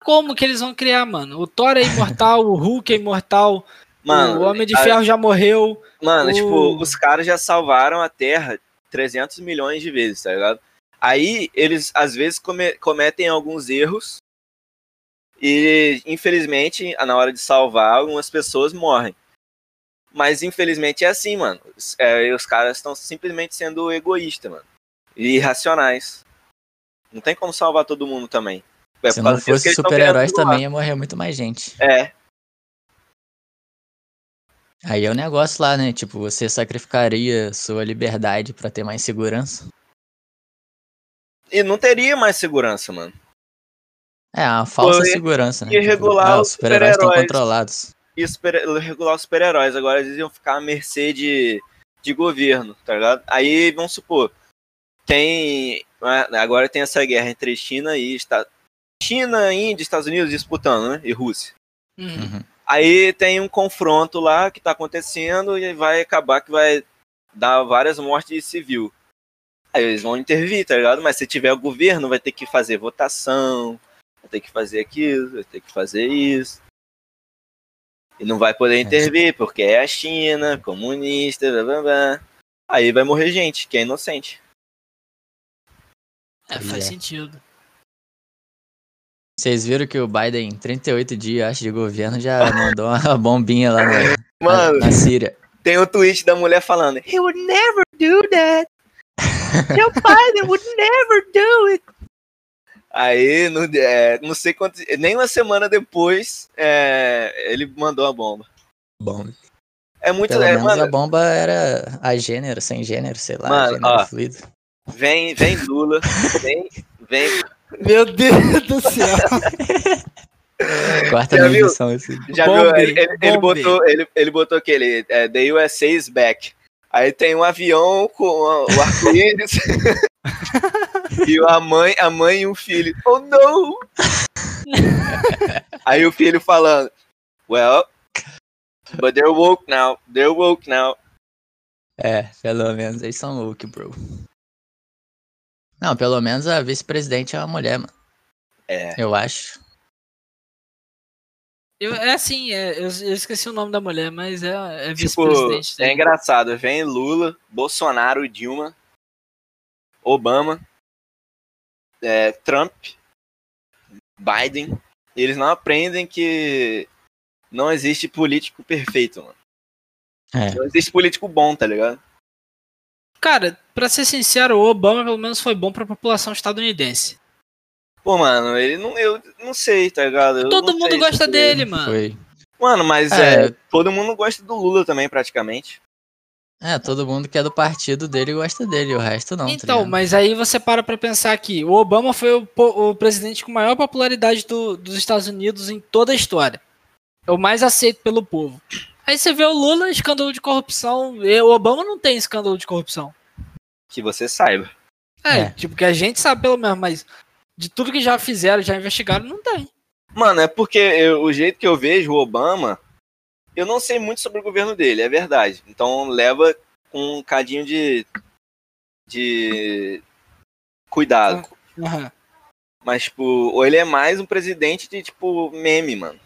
S1: Como que eles vão criar, mano? O Thor é imortal, o Hulk é imortal,
S3: Mano,
S1: o Homem de
S3: a-
S1: Ferro já morreu.
S3: Mano,
S1: O-
S3: tipo, os caras já salvaram a Terra 300 milhões de vezes, tá ligado? Aí eles às vezes come- cometem alguns erros e infelizmente na hora de salvar algumas pessoas morrem. Mas infelizmente é assim, mano. Os, é, os caras estão simplesmente sendo egoístas, mano. E irracionais. Não tem como salvar todo mundo também. É
S2: Se não fosse super-heróis também, ia morrer muito mais gente.
S3: É,
S2: Aí é o negócio lá, né? Tipo, você sacrificaria sua liberdade pra ter mais segurança?
S3: e não teria mais segurança, mano.
S2: É, uma falsa
S3: e-
S2: segurança, né?
S3: e regular
S2: ah,
S3: os
S2: os super-heróis estão
S3: super-heróis.
S2: controlados.
S3: e super, regular os super-heróis. Agora eles iam ficar à mercê de, de governo, tá ligado? Aí, vamos supor, tem. né, Agora tem essa guerra entre China e Estados China, Índia, Estados Unidos disputando, né? E Rússia.
S1: Uhum.
S3: Aí tem um confronto lá que tá acontecendo e vai acabar que vai dar várias mortes de civil. Aí eles vão intervir, tá ligado? Mas se tiver o governo, vai ter que fazer votação, vai ter que fazer aquilo, vai ter que fazer isso. E não vai poder intervir, porque é a China, comunista, blá blá blá. Aí vai morrer gente, que é inocente.
S1: É, faz
S2: é.
S1: sentido.
S2: Vocês viram que o Biden, em 38 dias, acho, de governo, já mandou uma bombinha lá na,
S3: Mano,
S2: na Síria.
S3: tem um tweet da mulher falando: He would never do that. Joe Biden would never do it. Aí, no, é, não sei quanto. Nem uma semana depois, é, ele mandou a bomba.
S2: Bom,
S3: É muito.
S2: pelo
S3: É,
S2: menos
S3: mano,
S2: a bomba era a gênero, sem gênero, sei lá,
S3: Mano,
S2: gênero
S3: ó.
S2: fluido.
S3: vem, vem Lula, vem, vem.
S1: Meu Deus do céu.
S2: Quarta
S3: Já viu?
S2: assim.
S3: Já
S1: Bombe,
S3: viu? Ele, ele- ele botou, ele, ele botou aquele. É, The USA is back. Aí tem um avião com o arco-íris. e a mãe, a mãe e um filho. Oh não! Aí o filho falando, Well, but they're woke now. They're woke now.
S2: É, pelo menos eles são woke, bro. Não, pelo menos a vice-presidente é uma mulher, mano.
S3: É.
S2: Eu acho.
S1: Eu, é assim, é, eu, eu esqueci o nome da mulher, mas é, é
S3: Tipo,
S1: vice-presidente.
S3: é
S1: né?
S3: engraçado. Vem Lula, Bolsonaro, Dilma, Obama, é, Trump, Biden. E eles não aprendem que não existe político perfeito, mano.
S2: É.
S3: Não existe político bom, tá ligado?
S1: Cara, pra ser sincero, o Obama pelo menos foi bom pra população estadunidense.
S3: Pô, mano, ele não. Eu não sei, tá ligado? Eu
S1: Todo mundo gosta dele, mano.
S2: Foi.
S3: Mano, mas
S2: É.
S3: é, todo mundo gosta do Lula também, praticamente.
S2: É, todo mundo que é do partido dele gosta dele, o resto não. tá
S1: Então,
S2: ligado?
S1: mas aí você para pra pensar aqui. O Obama foi o, o presidente com maior popularidade do- dos Estados Unidos em toda a história. É o mais aceito pelo povo. Aí você vê o Lula, escândalo de corrupção. E o Obama não tem escândalo de corrupção.
S3: Que você saiba.
S1: É,
S2: É.
S1: tipo, que a gente sabe pelo menos, mas de tudo que já fizeram, já investigaram, não tem.
S3: Mano, é porque eu- o jeito que eu vejo o Obama, eu não sei muito sobre o governo dele, é verdade. Então leva com um cadinho de. de. cuidado.
S1: Aham.
S3: Mas, tipo, ou ele é mais um presidente de, tipo, meme, mano.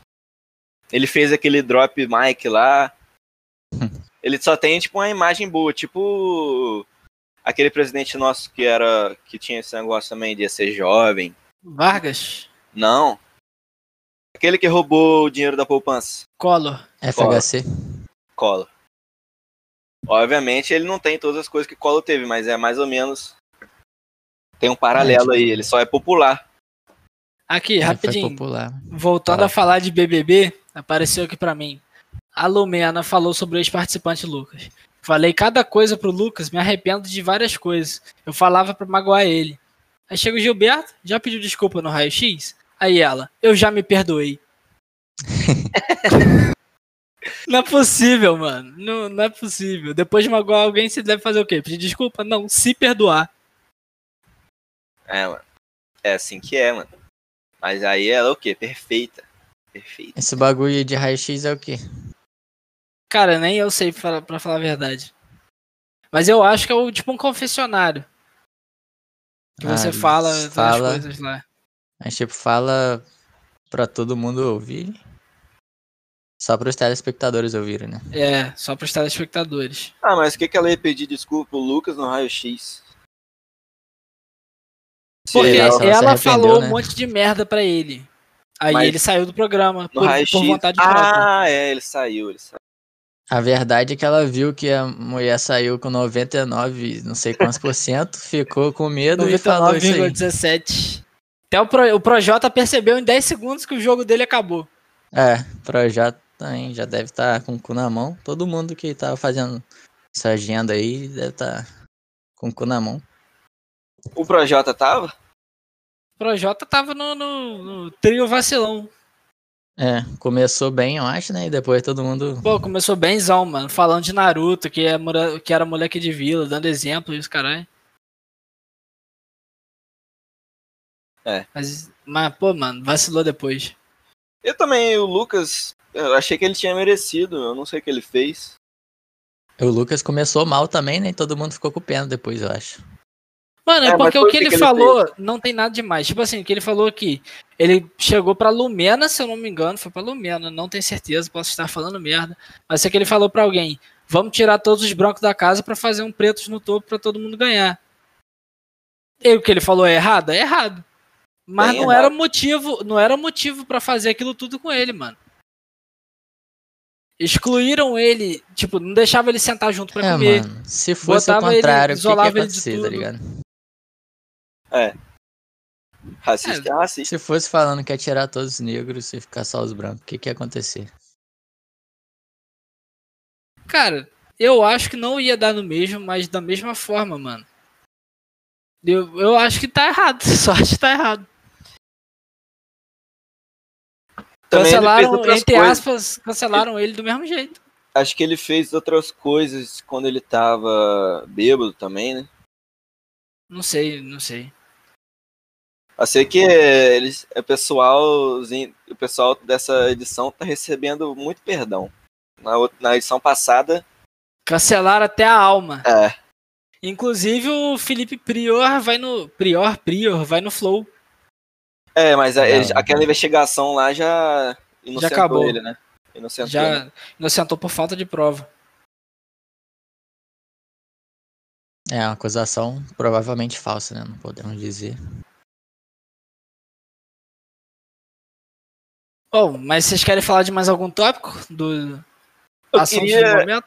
S3: Ele fez aquele drop mic lá. Ele só tem, tipo, uma imagem boa, tipo. Aquele presidente nosso que era. que tinha esse negócio também de ser jovem.
S1: Vargas,
S3: Não. Aquele que roubou o dinheiro da poupança.
S1: Collor.
S2: FHC.
S3: Collor. Obviamente ele não tem todas as coisas que Collor teve, mas é mais ou menos. Tem um paralelo aí, ele só é popular.
S1: Aqui,
S2: É,
S1: rapidinho.
S2: popular.
S1: Voltando a falar de BBB, apareceu aqui pra mim. A Lumena falou sobre o ex-participante Lucas. Falei cada coisa pro Lucas, me arrependo de várias coisas. Eu falava pra magoar ele. Aí chega o Gilberto, já pediu desculpa no raio-x? Aí ela, eu já me perdoei. não é possível, mano. Não, não é possível. Depois de magoar alguém, você deve fazer o quê? Pedir desculpa? Não, se perdoar.
S3: É, mano. É assim que é, mano. Mas aí ela é o quê? Perfeita. Perfeita.
S2: Esse bagulho de raio-x é o quê?
S1: Cara, nem eu sei pra, pra falar a verdade. Mas eu acho que é o, tipo um confessionário. Que
S2: Ah,
S1: você fala,
S2: fala-
S1: das coisas lá.
S2: Mas tipo, fala pra todo mundo ouvir. Só para os telespectadores ouvirem, né?
S1: É, só pros telespectadores.
S3: Ah, mas o que, que ela ia pedir desculpa pro Lucas no raio-x?
S1: Porque
S2: ela
S1: ela falou
S2: né?
S1: um monte de merda pra ele. Aí
S3: Mas
S1: ele saiu do programa
S3: no
S1: por, por vontade própria.
S3: Ah, é, ele saiu, ele saiu.
S2: A verdade é que ela viu que a mulher saiu com 99, não sei quantos por cento, ficou com medo e falou isso aí.
S1: 99,17. Até o, Pro, o Projota percebeu em 10 segundos que o jogo dele acabou.
S2: É, o projeto também já deve estar com o cu na mão. Todo mundo que tava fazendo essa agenda aí deve estar com o cu na mão.
S3: O Projota tava?
S1: O Projota tava no, no- no trio vacilão.
S2: É, começou bem, eu acho, né? E depois todo mundo.
S1: Pô, começou bemzão, mano. Falando de Naruto, que, é, que era moleque de vila, dando exemplo e os caralho.
S3: É.
S1: Mas, mas, pô, mano, vacilou depois.
S3: Eu também, o Lucas, eu achei que ele tinha merecido, eu não sei o que ele fez.
S2: O Lucas começou mal também, né? E todo mundo ficou com pena depois, eu acho.
S1: Mano, é,
S3: É,
S1: porque o que
S3: que
S1: ele
S3: que ele
S1: falou não tem nada demais. Tipo assim, o que ele falou aqui, ele chegou pra Lumena, se eu não me engano, foi pra Lumena, não tenho certeza, posso estar falando merda. Mas é que ele falou pra alguém, vamos tirar todos os brancos da casa pra fazer um pretos no topo pra todo mundo ganhar. E o que ele falou é errado? É errado. Mas
S3: Bem
S1: não
S3: errado.
S1: era motivo, não era motivo para fazer aquilo tudo com ele, mano. Excluíram ele, tipo, não deixava ele sentar junto pra
S2: é,
S1: comer.
S2: mano. Se fosse o
S1: ele,
S2: contrário, o que, que ia
S1: isolava ele de
S2: acontecer, tá
S1: tudo.
S2: Ligado?
S3: Racista é, racista.
S2: Se fosse falando que ia tirar todos os negros e ficar só os brancos, o que, que ia acontecer?
S1: Cara, eu acho que não ia dar no mesmo, mas da mesma forma, mano. Eu, eu acho que tá errado, só acho que tá errado.
S3: Também
S1: cancelaram, entre
S3: coisas.
S1: aspas, cancelaram ele do mesmo jeito.
S3: Acho que ele fez outras coisas quando ele tava bêbado também, né?
S1: Não sei, não sei.
S3: Eu sei que eles, o pessoal, o pessoal dessa edição tá recebendo muito perdão. Na, na edição passada,
S1: Cancelaram até a alma.
S3: é,
S1: Inclusive o Felipe Prior vai no. Prior, Prior, vai no Flow.
S3: é, mas a- aquela investigação lá já inocentou
S1: acabou.
S3: ele, né? Inocentou?
S1: Já inocentou por falta de prova.
S2: É uma acusação provavelmente falsa, né? Não podemos dizer.
S1: Bom, mas vocês querem falar de mais algum tópico do
S3: Eu
S1: assunto
S3: queria,
S1: do momento?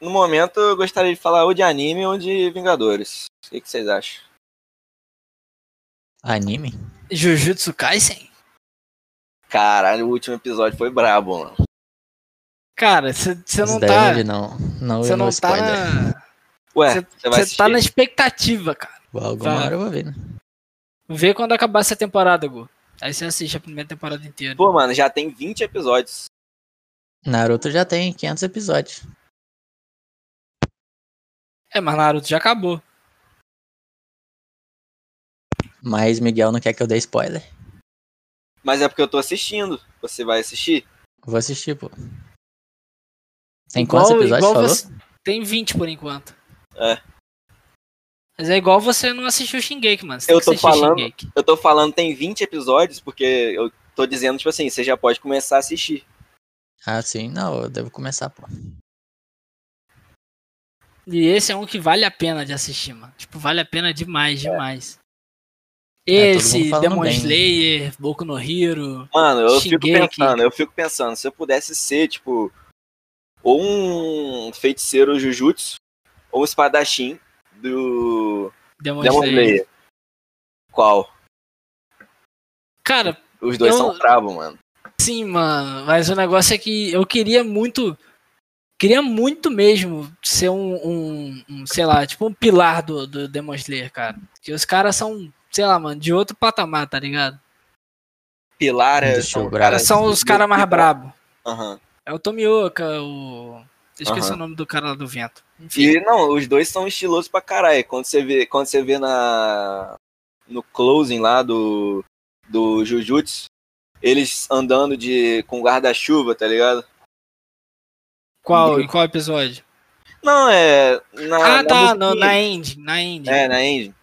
S3: no momento, eu gostaria de falar ou de anime ou de Vingadores. O que, que vocês acham?
S2: Anime?
S1: Jujutsu Kaisen?
S3: Caralho, o último episódio foi brabo, mano.
S1: Cara, você não tá.
S2: não não. Não
S1: Você
S2: vi no
S1: não tá
S2: spoiler.
S3: Ué,
S1: Cê-
S3: você
S1: Você tá na expectativa, cara.
S2: Alguma
S1: Vai.
S2: hora eu vou ver, né?
S1: Vê quando acabar essa temporada, Gu. Aí você assiste a primeira temporada inteira.
S3: Pô, mano, já tem 20 episódios.
S2: Naruto já tem 500 episódios.
S1: É, mas Naruto já acabou.
S2: Mas Miguel não quer que eu dê spoiler.
S3: Mas é porque eu tô assistindo. Você vai assistir?
S2: Vou assistir, pô. Tem
S1: Igual-
S2: quantos episódios falou?
S1: você- Tem 20 por enquanto.
S3: É.
S1: Mas é igual você não assistiu Shingeki, mano. Você
S3: Eu tô falando-
S1: Shingeki.
S3: Eu tô falando tem 20 episódios porque eu tô dizendo, tipo assim, você já pode começar a assistir.
S2: Ah, sim. Não, eu devo começar, pô.
S1: E esse é um que vale a pena de assistir, mano. Tipo, vale a pena demais, demais.
S2: É, todo mundo
S1: Esse, Demon
S2: bem.
S1: Slayer, Boku no Hero.
S3: Mano, eu fico
S1: Shingeki.
S3: pensando, eu fico pensando, se eu pudesse ser, tipo, ou um feiticeiro Jujutsu, ou um espadachim do
S1: Demon,
S3: Demon
S1: Slayer.
S3: Slayer. Qual?
S1: Cara,
S3: Os dois
S1: Eu-
S3: são bravos, mano.
S1: sim, mano. Mas o negócio é que eu queria muito. Queria muito mesmo ser um, um- um, sei lá, tipo um pilar do, do Demon Slayer, cara. Que os caras são, sei lá, mano, de outro patamar, tá ligado?
S3: Pilar é. São caras-
S1: São os caras mais brabos.
S3: Aham.
S1: É o Tomioka, o. Eu esqueci
S3: Aham.
S1: o nome do cara lá do vento. Enfim.
S3: E não, os dois são estilosos pra caralho. Quando você vê, quando você vê na no closing lá do do Jujutsu, eles andando de com guarda-chuva, tá ligado?
S1: Qual, em qual episódio?
S3: Não, é na
S1: ah, tá,
S3: na
S1: no,
S3: musiquinha.
S1: na End, na.
S3: É, na engine.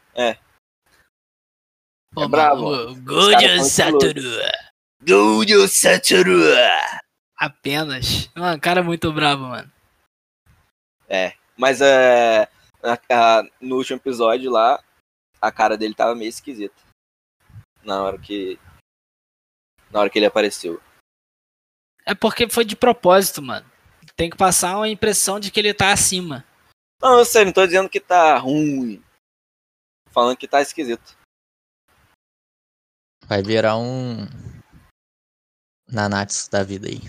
S1: Pô,
S3: é brabo.
S1: mano, o
S3: Os
S1: Gojo Satoru.
S3: Gojo Satoru.
S1: Apenas. Mano, cara é muito brabo, mano.
S3: É. Mas é, a- a- no último episódio lá, a cara dele tava meio esquisita. Na hora que. Na hora que ele apareceu.
S1: É porque foi de propósito, mano. Tem que passar uma impressão de que ele tá acima.
S3: Não, eu sei, não tô dizendo que tá ruim. Falando que tá esquisito.
S2: Vai virar um. Nanatsu da vida aí.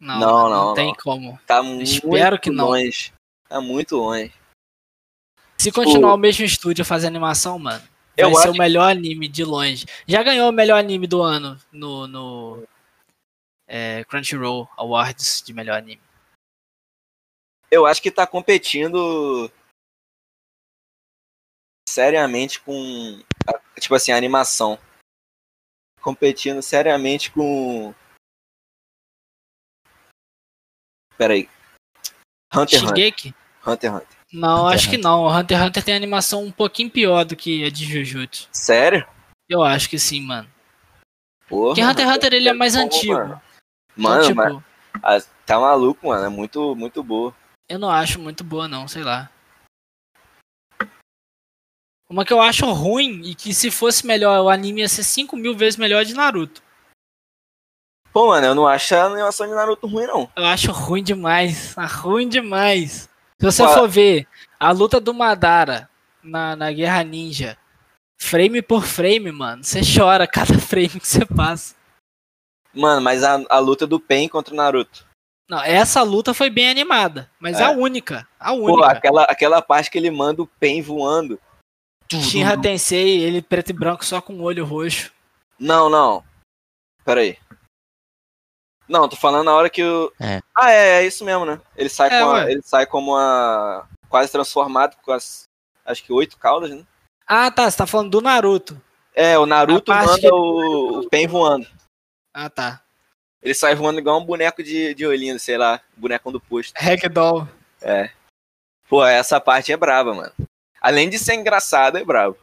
S1: Não,
S3: Não,
S1: não,
S3: não,
S1: tem
S3: não.
S1: como.
S3: Tá muito
S1: Espero que não.
S3: longe. Tá muito longe.
S1: Se continuar o mesmo estúdio a fazer animação, mano, vai ser o melhor anime de longe. Já ganhou o melhor anime do ano no, no é, Crunchyroll Awards de melhor anime.
S3: Eu acho que tá competindo seriamente com. a- Tipo assim, a animação. Competindo seriamente com. Pera aí. Hunter Hunter. Hunter Hunter.
S1: Não,
S2: Hunter
S1: acho que não. O Hunter x Hunter tem animação um pouquinho pior do que a de Jujutsu.
S3: Sério?
S1: Eu acho que sim, mano.
S3: Porra.
S1: Porque Hunter x Hunter ele é mais
S3: Pô,
S1: antigo.
S3: Mano,
S1: Então,
S3: Mano,
S1: tipo,
S3: mas ah, tá maluco, mano. É muito, muito boa.
S1: eu não acho muito boa, não, sei lá. Uma que eu acho ruim e que se fosse melhor, o anime ia ser 5 mil vezes melhor de Naruto.
S3: Pô, mano, eu não acho a animação de Naruto ruim, não.
S1: Eu acho ruim demais. Ah, ruim demais. Se você for ver a luta do Madara na, na Guerra Ninja, frame por frame, mano, você chora cada frame que você passa.
S3: Mano, mas a, a luta do Pen contra o Naruto.
S1: Não, essa luta foi bem animada, mas
S3: É.
S1: a única, a
S3: Pô,
S1: única.
S3: aquela, aquela parte que ele manda o Pen voando.
S1: Shinra Tensei, ele preto e branco só com o olho roxo.
S3: Não, não. Pera aí. Não, tô falando na hora que o.
S2: É.
S3: Ah, é, é isso mesmo, né? Ele sai,
S1: É,
S3: com a- ele sai como a. Quase transformado com as. Acho que oito caudas, né?
S1: Ah, tá, você tá falando do Naruto.
S3: É, o Naruto manda
S1: que-
S3: o, o Pen voando.
S1: Ah, tá.
S3: Ele sai voando igual um boneco de, de olhinho, sei lá, bonecão do posto.
S1: Ragdoll.
S3: É. Pô, essa parte é braba, mano. Além de ser engraçada, é brabo.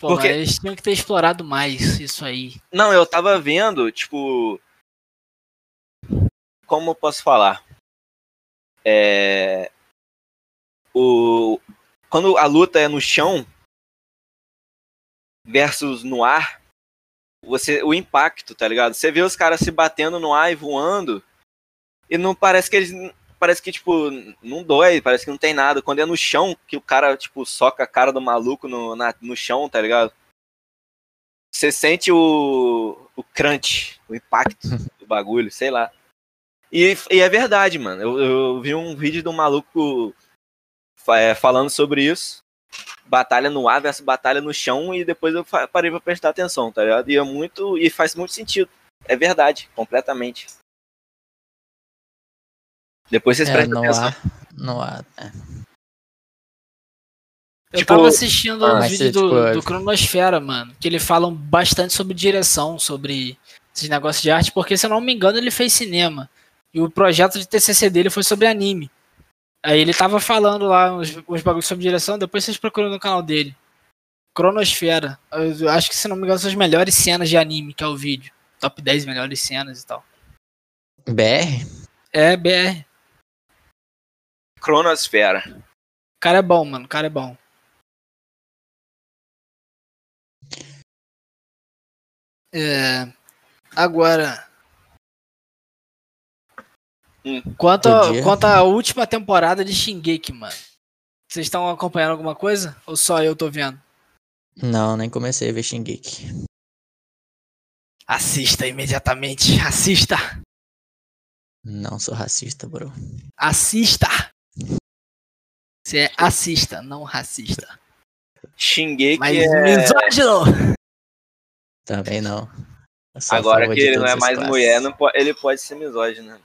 S1: Pô,
S3: Porque-
S1: mas eles tinham que ter explorado mais isso aí.
S3: Não, eu tava vendo, tipo. Como eu posso falar? É. O. Quando a luta é no chão versus no ar, você o impacto, tá ligado? Você vê os caras se batendo no ar e voando e não parece que eles parece que tipo não dói, parece que não tem nada. Quando é no chão que o cara tipo soca a cara do maluco no, na- no chão, tá ligado? Você sente o o crunch, o impacto do bagulho, sei lá. E, e é verdade, mano. Eu, eu vi um vídeo de um maluco é, falando sobre isso. Batalha no ar versus batalha no chão, e depois eu parei pra prestar atenção, tá ligado? E é muito. E faz muito sentido. É verdade, completamente. Depois vocês
S2: É,
S3: prestam
S2: não
S3: atenção.
S2: há. Não há. é.
S1: Eu
S3: Tipo,
S1: tava assistindo
S3: ah,
S1: o
S2: mas
S1: vídeo do,
S2: tipo,
S1: do Cronosfera, mano, que ele falam bastante sobre direção, sobre esses negócios de arte, porque se eu não me engano ele fez cinema. E o projeto de TCC dele foi sobre anime. Aí ele tava falando lá uns, uns bagulhos sobre direção, depois vocês procuram no canal dele. Cronosfera. Eu acho que se não me engano são as melhores cenas de anime, que é o vídeo. Top 10 melhores cenas e tal.
S2: BR?
S1: É, BR.
S3: Cronosfera.
S1: O cara é bom, mano. O cara é bom. É, agora.
S3: Hum.
S1: Quanto, a, quanto à última temporada de Shingeki, mano. Vocês estão acompanhando alguma coisa? Ou só eu tô vendo?
S2: Não, nem comecei a ver Shingeki.
S1: Assista imediatamente. Assista.
S2: Não sou racista, bro.
S1: Assista. Você é assista, não racista.
S3: Shingeki
S1: Mas
S3: é.
S1: misógino!
S2: Também não.
S3: Agora que ele não é mais
S2: classes.
S3: mulher, não po- ele pode ser misógino, né?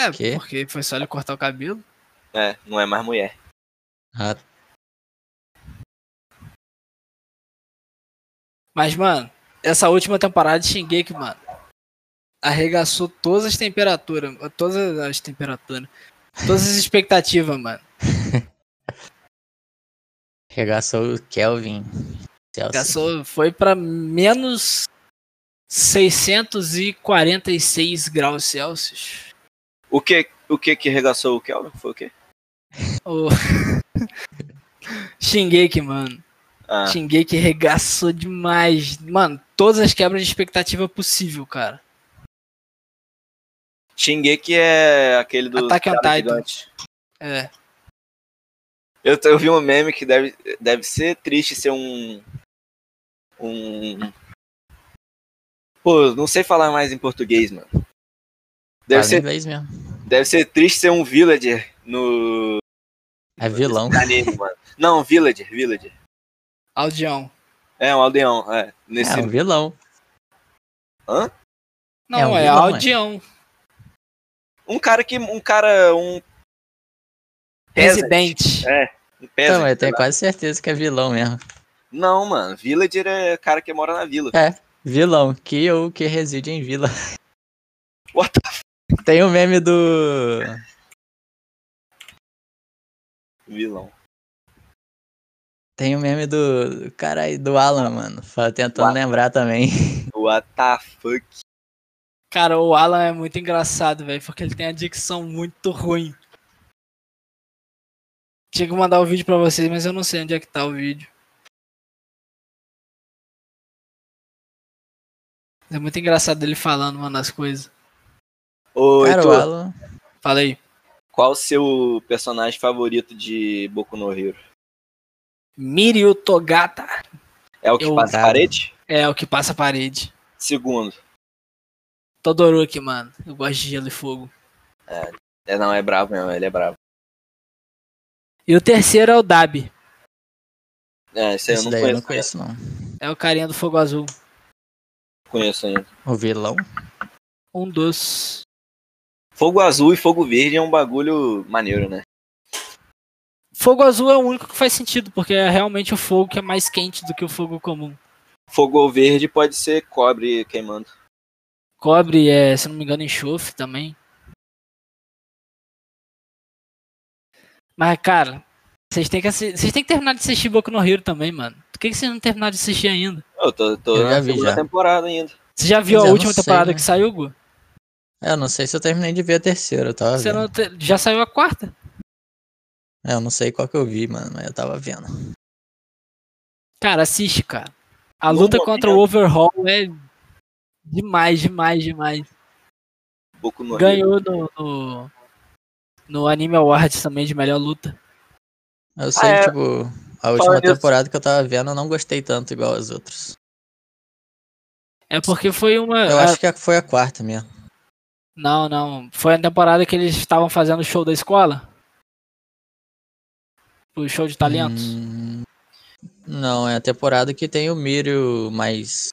S1: É,
S2: Quê?
S1: porque foi só ele cortar o cabelo.
S3: É, não é mais mulher.
S2: Ah,
S1: Mas, mano, essa última temporada de Shingeki, mano, arregaçou todas as temperaturas, todas as temperaturas, todas as expectativas, mano.
S2: regaçou o Kelvin.
S1: Arregaçou, foi pra menos 646 graus Celsius.
S3: O que, o que que regaçou o Kelvin? Foi o quê?
S1: O... Shingeki, mano.
S3: Ah,
S1: Shingeki regaçou demais. Mano, todas as quebras de expectativa possível, cara.
S3: Shingeki é aquele do.
S1: Attack on Titan. É.
S3: Eu, eu vi um meme que deve, deve ser triste ser um. Um. Pô, não sei falar mais em português, mano. Deve
S2: Fala
S3: ser,
S2: inglês mesmo.
S3: deve ser triste ser um villager no
S2: É vilão.
S3: anime, mano. Não, villager, villager.
S1: Aldeão.
S3: É, um aldeão, é. Nesse.
S2: É um vilão.
S3: Hã?
S1: Não,
S2: É um
S1: é,
S2: vilão, é.
S1: aldeão.
S3: Um cara que. Um cara. Um. peasant.
S1: Residente.
S3: É, um
S2: Então,
S3: peasant,
S2: eu tenho quase certeza que é vilão mesmo.
S3: Não, mano. Villager é cara que mora na vila.
S2: É, vilão. Que ou que reside em vila.
S3: What the
S2: Tem o meme do.
S3: vilão?
S2: Tem o meme do. Caralho, do Alan, mano. Tentando
S3: What?
S2: lembrar também.
S3: What the fuck?
S1: Cara, o Alan é muito engraçado, velho, porque ele tem a dicção muito ruim. Tinha que mandar o vídeo pra vocês, mas eu não sei onde é que tá o vídeo. É muito engraçado ele falando, mano, as coisas.
S3: Ô,
S2: Cara,
S3: Heitor,
S2: Alan.
S1: Fala aí.
S3: qual o seu personagem favorito de Boku no Hero?
S1: Miryu Togata
S3: É o que
S1: Eu-
S3: passa a parede?
S1: é o que passa a parede.
S3: Segundo.
S1: Todoroki, mano. Eu gosto de gelo e fogo.
S3: É, não, é bravo mesmo, ele é bravo.
S1: E o terceiro é o Dabi.
S3: É, esse aí eu não
S2: daí eu
S3: conheço,
S2: não conheço, não.
S1: É o carinha do fogo azul.
S3: conheço ainda.
S2: O vilão?
S1: Um dos.
S3: Fogo azul e fogo verde é um bagulho maneiro, né?
S1: Fogo azul é o único que faz sentido, porque é realmente o fogo que é mais quente do que o fogo comum.
S3: Fogo verde pode ser cobre queimando.
S1: Cobre é, se não me engano, enxofre também. Mas, cara, vocês têm que vocês têm que terminar de assistir Boku no Hero também, mano. Por que, que vocês não terminaram de assistir ainda?
S3: Eu tô, tô
S2: Eu
S3: na
S2: já vi,
S3: segunda
S2: já.
S3: temporada ainda.
S1: Você já viu
S2: Mas
S1: a última
S2: sei,
S1: temporada
S2: né?
S1: que saiu, Gu?
S2: É, Eu não sei se eu terminei de ver a terceira, eu tava
S1: Você
S2: vendo.
S1: não te- Já saiu a quarta?
S2: É, eu não sei qual que eu vi, mano, mas eu tava vendo.
S1: Cara, assiste, cara. A luta contra o Overhaul é demais, demais, demais.
S3: Boku no.
S1: Ganhou no, no, no Anime Awards também de melhor luta.
S2: Eu sei,
S3: é.
S2: tipo, a última
S3: nisso-
S2: temporada que eu tava vendo, eu não gostei tanto igual as outras.
S1: É porque foi uma.
S2: Eu
S1: a-
S2: acho que foi a quarta mesmo.
S1: Não, não. Foi a temporada que eles estavam fazendo o show da escola? O show de talentos?
S2: Hum, não, é a temporada que tem o Mírio mais.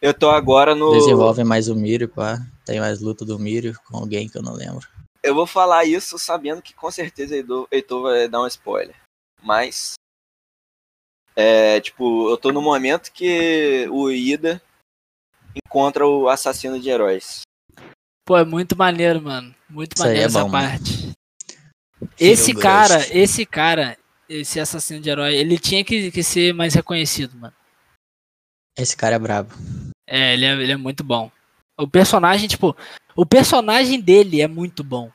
S3: Eu tô agora no.
S2: Desenvolve mais o Mírio, pá. Tem mais luta do Mírio com alguém que eu não lembro.
S3: Eu vou falar isso sabendo que com certeza Heitor, Heitor vai dar um spoiler. Mas. É, tipo, eu tô no momento que o Ida encontra o assassino de heróis.
S1: Pô, é muito maneiro, mano. Muito
S2: Isso
S1: maneiro
S2: é
S1: essa
S2: bom, mano.
S1: parte. Esse cara, esse cara, esse assassino de herói, ele tinha que, que ser mais reconhecido, mano.
S2: Esse cara é brabo.
S1: É ele, é, ele é muito bom. O personagem, tipo, o personagem dele é muito bom.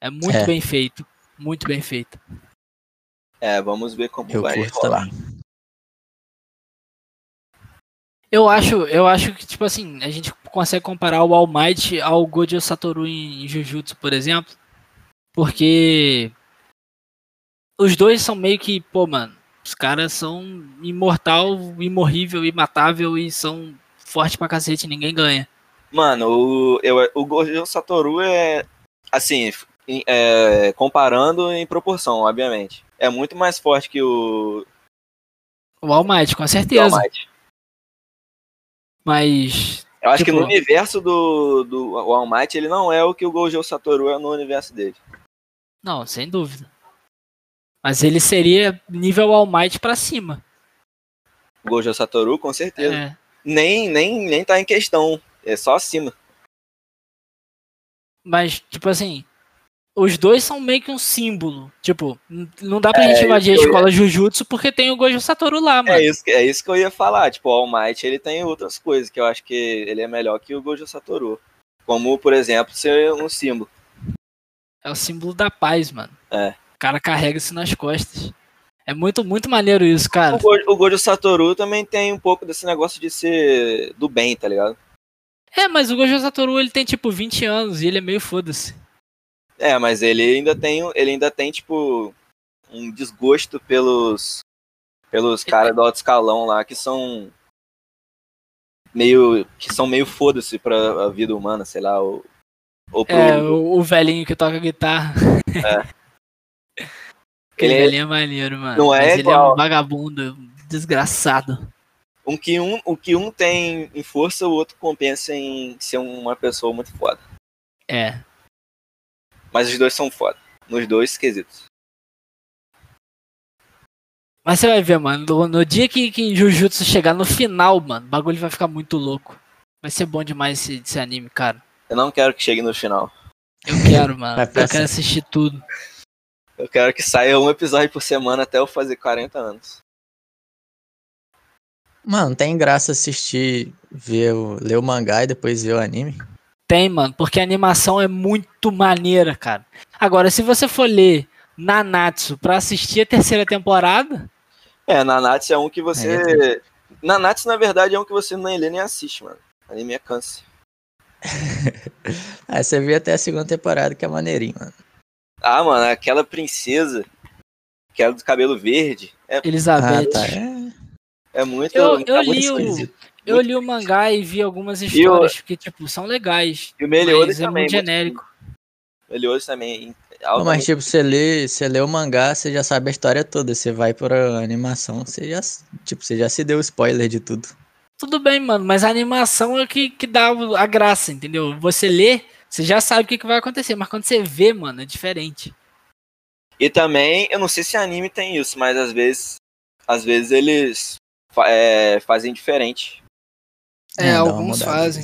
S1: É muito
S2: É.
S1: bem feito. Muito bem feito.
S3: É, vamos ver como
S2: Eu
S3: vai
S2: curto
S3: rolar.
S1: Eu acho, eu acho que, tipo assim, a gente consegue comparar o All Might ao Gojo Satoru em Jujutsu, por exemplo. Porque os dois são meio que, pô, mano, os caras são imortal, imorrível, imatável e são fortes pra cacete, ninguém ganha.
S3: Mano, o, eu, o Gojo Satoru é. Assim, é, comparando em proporção, obviamente. É muito mais forte que o.
S1: O All Might, com
S3: que o
S1: certeza.
S3: Might.
S1: Mas
S3: Eu acho que
S1: Tipo-
S3: no universo do, do All Might ele não é o que o Gojo Satoru é no universo dele.
S1: Não, sem dúvida. Mas ele seria nível All Might pra cima.
S3: Gojo Satoru, com certeza.
S1: É.
S3: Nem, nem, nem tá em questão. É só acima.
S1: Mas, tipo assim, os dois são meio que um símbolo. Tipo, não dá pra
S3: É,
S1: gente invadir a escola Jujutsu porque tem o Gojo Satoru lá, mano.
S3: É isso, que- é isso que eu ia falar. Tipo, o All Might, ele tem outras coisas que eu acho que ele é melhor que o Gojo Satoru. Como, por exemplo, ser um símbolo.
S1: É o símbolo da paz, mano.
S3: É.
S1: O cara carrega isso nas costas. É muito, muito maneiro isso, cara.
S3: O Gojo, o Gojo Satoru também tem um pouco desse negócio de ser do bem, tá ligado?
S1: É, mas o Gojo Satoru, ele tem tipo 20 anos e ele é meio foda-se.
S3: É, mas ele ainda tem, ele ainda tem tipo um desgosto pelos pelos caras do alto escalão lá que são meio que são meio foda-se pra a vida humana, sei lá, ou, ou pro,
S1: É, o, o velhinho que toca guitarra. Aquele
S3: Ele é-
S1: velhinho é maneiro, mano.
S3: Não é
S1: Mas ele é
S3: igual.
S1: um vagabundo, desgraçado.
S3: um que um, o que um tem em força, o outro compensa em ser uma pessoa muito foda.
S1: É.
S3: Mas os dois são foda, nos dois quesitos.
S1: Mas você vai ver, mano. No, no dia que, que Jujutsu chegar no final, mano, o bagulho vai ficar muito louco. Vai ser bom demais esse, esse anime, cara.
S3: Eu não quero que chegue no final.
S1: Eu quero, mano. Eu quero assistir tudo.
S3: Eu quero que saia um episódio por semana até eu fazer 40 anos.
S2: Mano, tem graça assistir, ver o, ler o mangá e depois ver o anime.
S1: Tem, mano, porque a animação é muito maneira, cara. Agora, se você for ler Nanatsu pra assistir a terceira temporada,
S3: É, Nanatsu é um que você. Nanatsu, na verdade, é um que você nem lê nem assiste, mano. Anime é câncer.
S2: Aí você vê até a segunda temporada, que é maneirinho, mano.
S3: Ah, mano, aquela princesa, que era do cabelo verde, é,
S1: Elizabeth.
S2: Ah, tá. É,
S3: é muito.
S1: Eu-
S3: é
S1: eu
S3: muito
S1: li o-. Eu li o mangá e vi algumas
S3: o-
S1: histórias que, tipo, são legais.
S3: E o Meliodas
S1: Mas é
S3: também.
S1: muito genérico.
S3: Meliodas também.
S2: Não, mas tipo, você lê, você lê o mangá, você já sabe a história toda. Você vai pra animação, você já, tipo, você já se deu spoiler de tudo.
S1: Tudo bem, mano, mas a animação é que, que dá a graça, entendeu? Você lê, você já sabe o que, que vai acontecer, mas quando você vê, mano, é diferente.
S3: E também, eu não sei se anime tem isso, mas às vezes. Às vezes eles fa- é, fazem diferente.
S1: É,
S2: dá uma
S1: alguns fazem.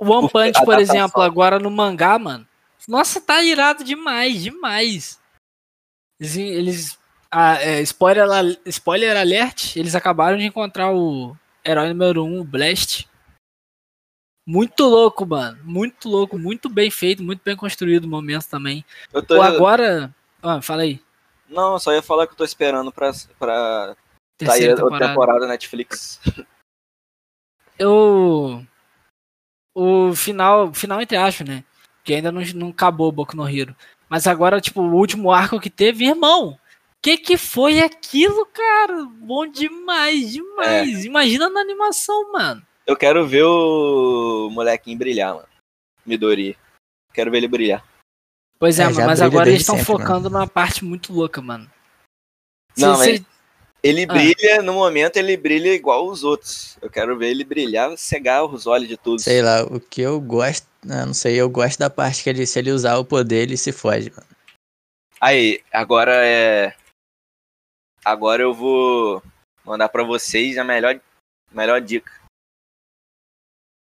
S1: O One
S3: Porque
S1: Punch, por
S3: adaptação.
S1: exemplo, agora no mangá, mano. Nossa, tá irado demais, demais. Eles. eles ah, é, spoiler, spoiler alert, eles acabaram de encontrar o herói número 1, um, o Blast. Muito louco, mano. Muito louco, muito bem feito, muito bem construído o momento também.
S3: Eu tô.
S1: Pô, agora. Ah, fala aí.
S3: Não, só ia falar que eu tô esperando pra, pra sair
S1: Terceira
S3: a
S1: temporada.
S3: temporada Netflix.
S1: Eu. O final, final entre aspas, né? Que ainda não, não acabou o Boku no Hero. Mas agora, tipo, o último arco que teve, irmão. Que que foi aquilo, cara? Bom demais, demais. Imagina na animação, mano.
S3: Eu quero ver o molequinho brilhar, mano. Midori. Quero ver ele brilhar.
S1: Pois é,
S2: É,
S1: mano, mas agora eles estão focando numa parte muito louca, mano.
S3: Não,
S1: Cê- cê-
S3: Ele
S1: Ah.
S3: brilha, no momento, ele brilha igual os outros. Eu quero ver ele brilhar, cegar os olhos de todos.
S2: Sei lá, o que eu gosto, ah, não sei, eu gosto da parte que ele, se ele usar o poder, ele se foge, mano.
S3: Aí, agora é. Agora eu vou mandar pra vocês a melhor, melhor dica.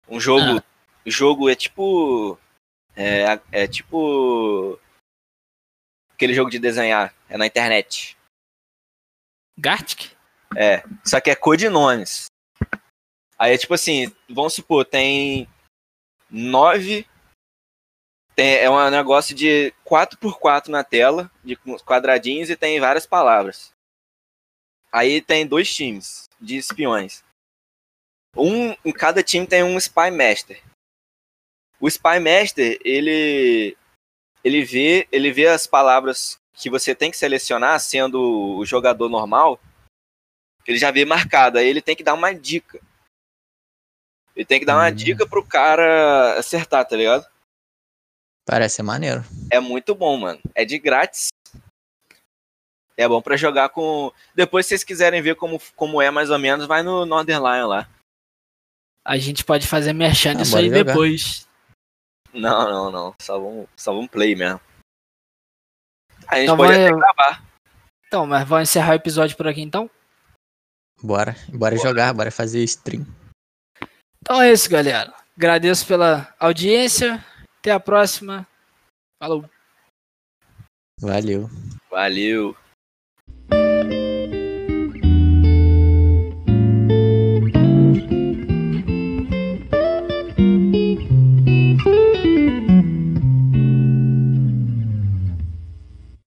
S3: Um jogo. O jogo é tipo. É, é tipo. Aquele jogo de desenhar. É na internet.
S1: Gartic?
S3: É. Só que é codinomes. Aí é tipo assim, vamos supor, tem nove. Tem, é um negócio de 4x4 na tela, de quadradinhos, e tem várias palavras. Aí tem dois times de espiões. Um, em cada time tem um Spy Master. O Spy Master, ele ele vê, ele vê as palavras que você tem que selecionar sendo o jogador normal, ele já vê marcado, aí ele tem que dar uma dica. Ele tem que dar uma
S2: Hum.
S3: dica pro cara acertar, tá ligado?
S2: Parece maneiro.
S3: É muito bom, mano. É de grátis. É bom pra jogar com. Depois, se vocês quiserem ver como, como é mais ou menos, vai no Northern Lion lá.
S1: A gente pode fazer merchan
S2: Ah,
S1: disso
S2: bora
S1: aí
S2: jogar.
S1: depois.
S3: Não, não, não. Só vamos, só vamos play mesmo. A gente
S1: Então
S3: pode
S1: vai-
S3: até gravar.
S1: Então, mas vamos encerrar o episódio por aqui então?
S2: Bora, bora jogar, bora fazer stream.
S1: Então é isso, galera. Agradeço pela audiência. Até a próxima. Falou.
S2: Valeu.
S3: Valeu.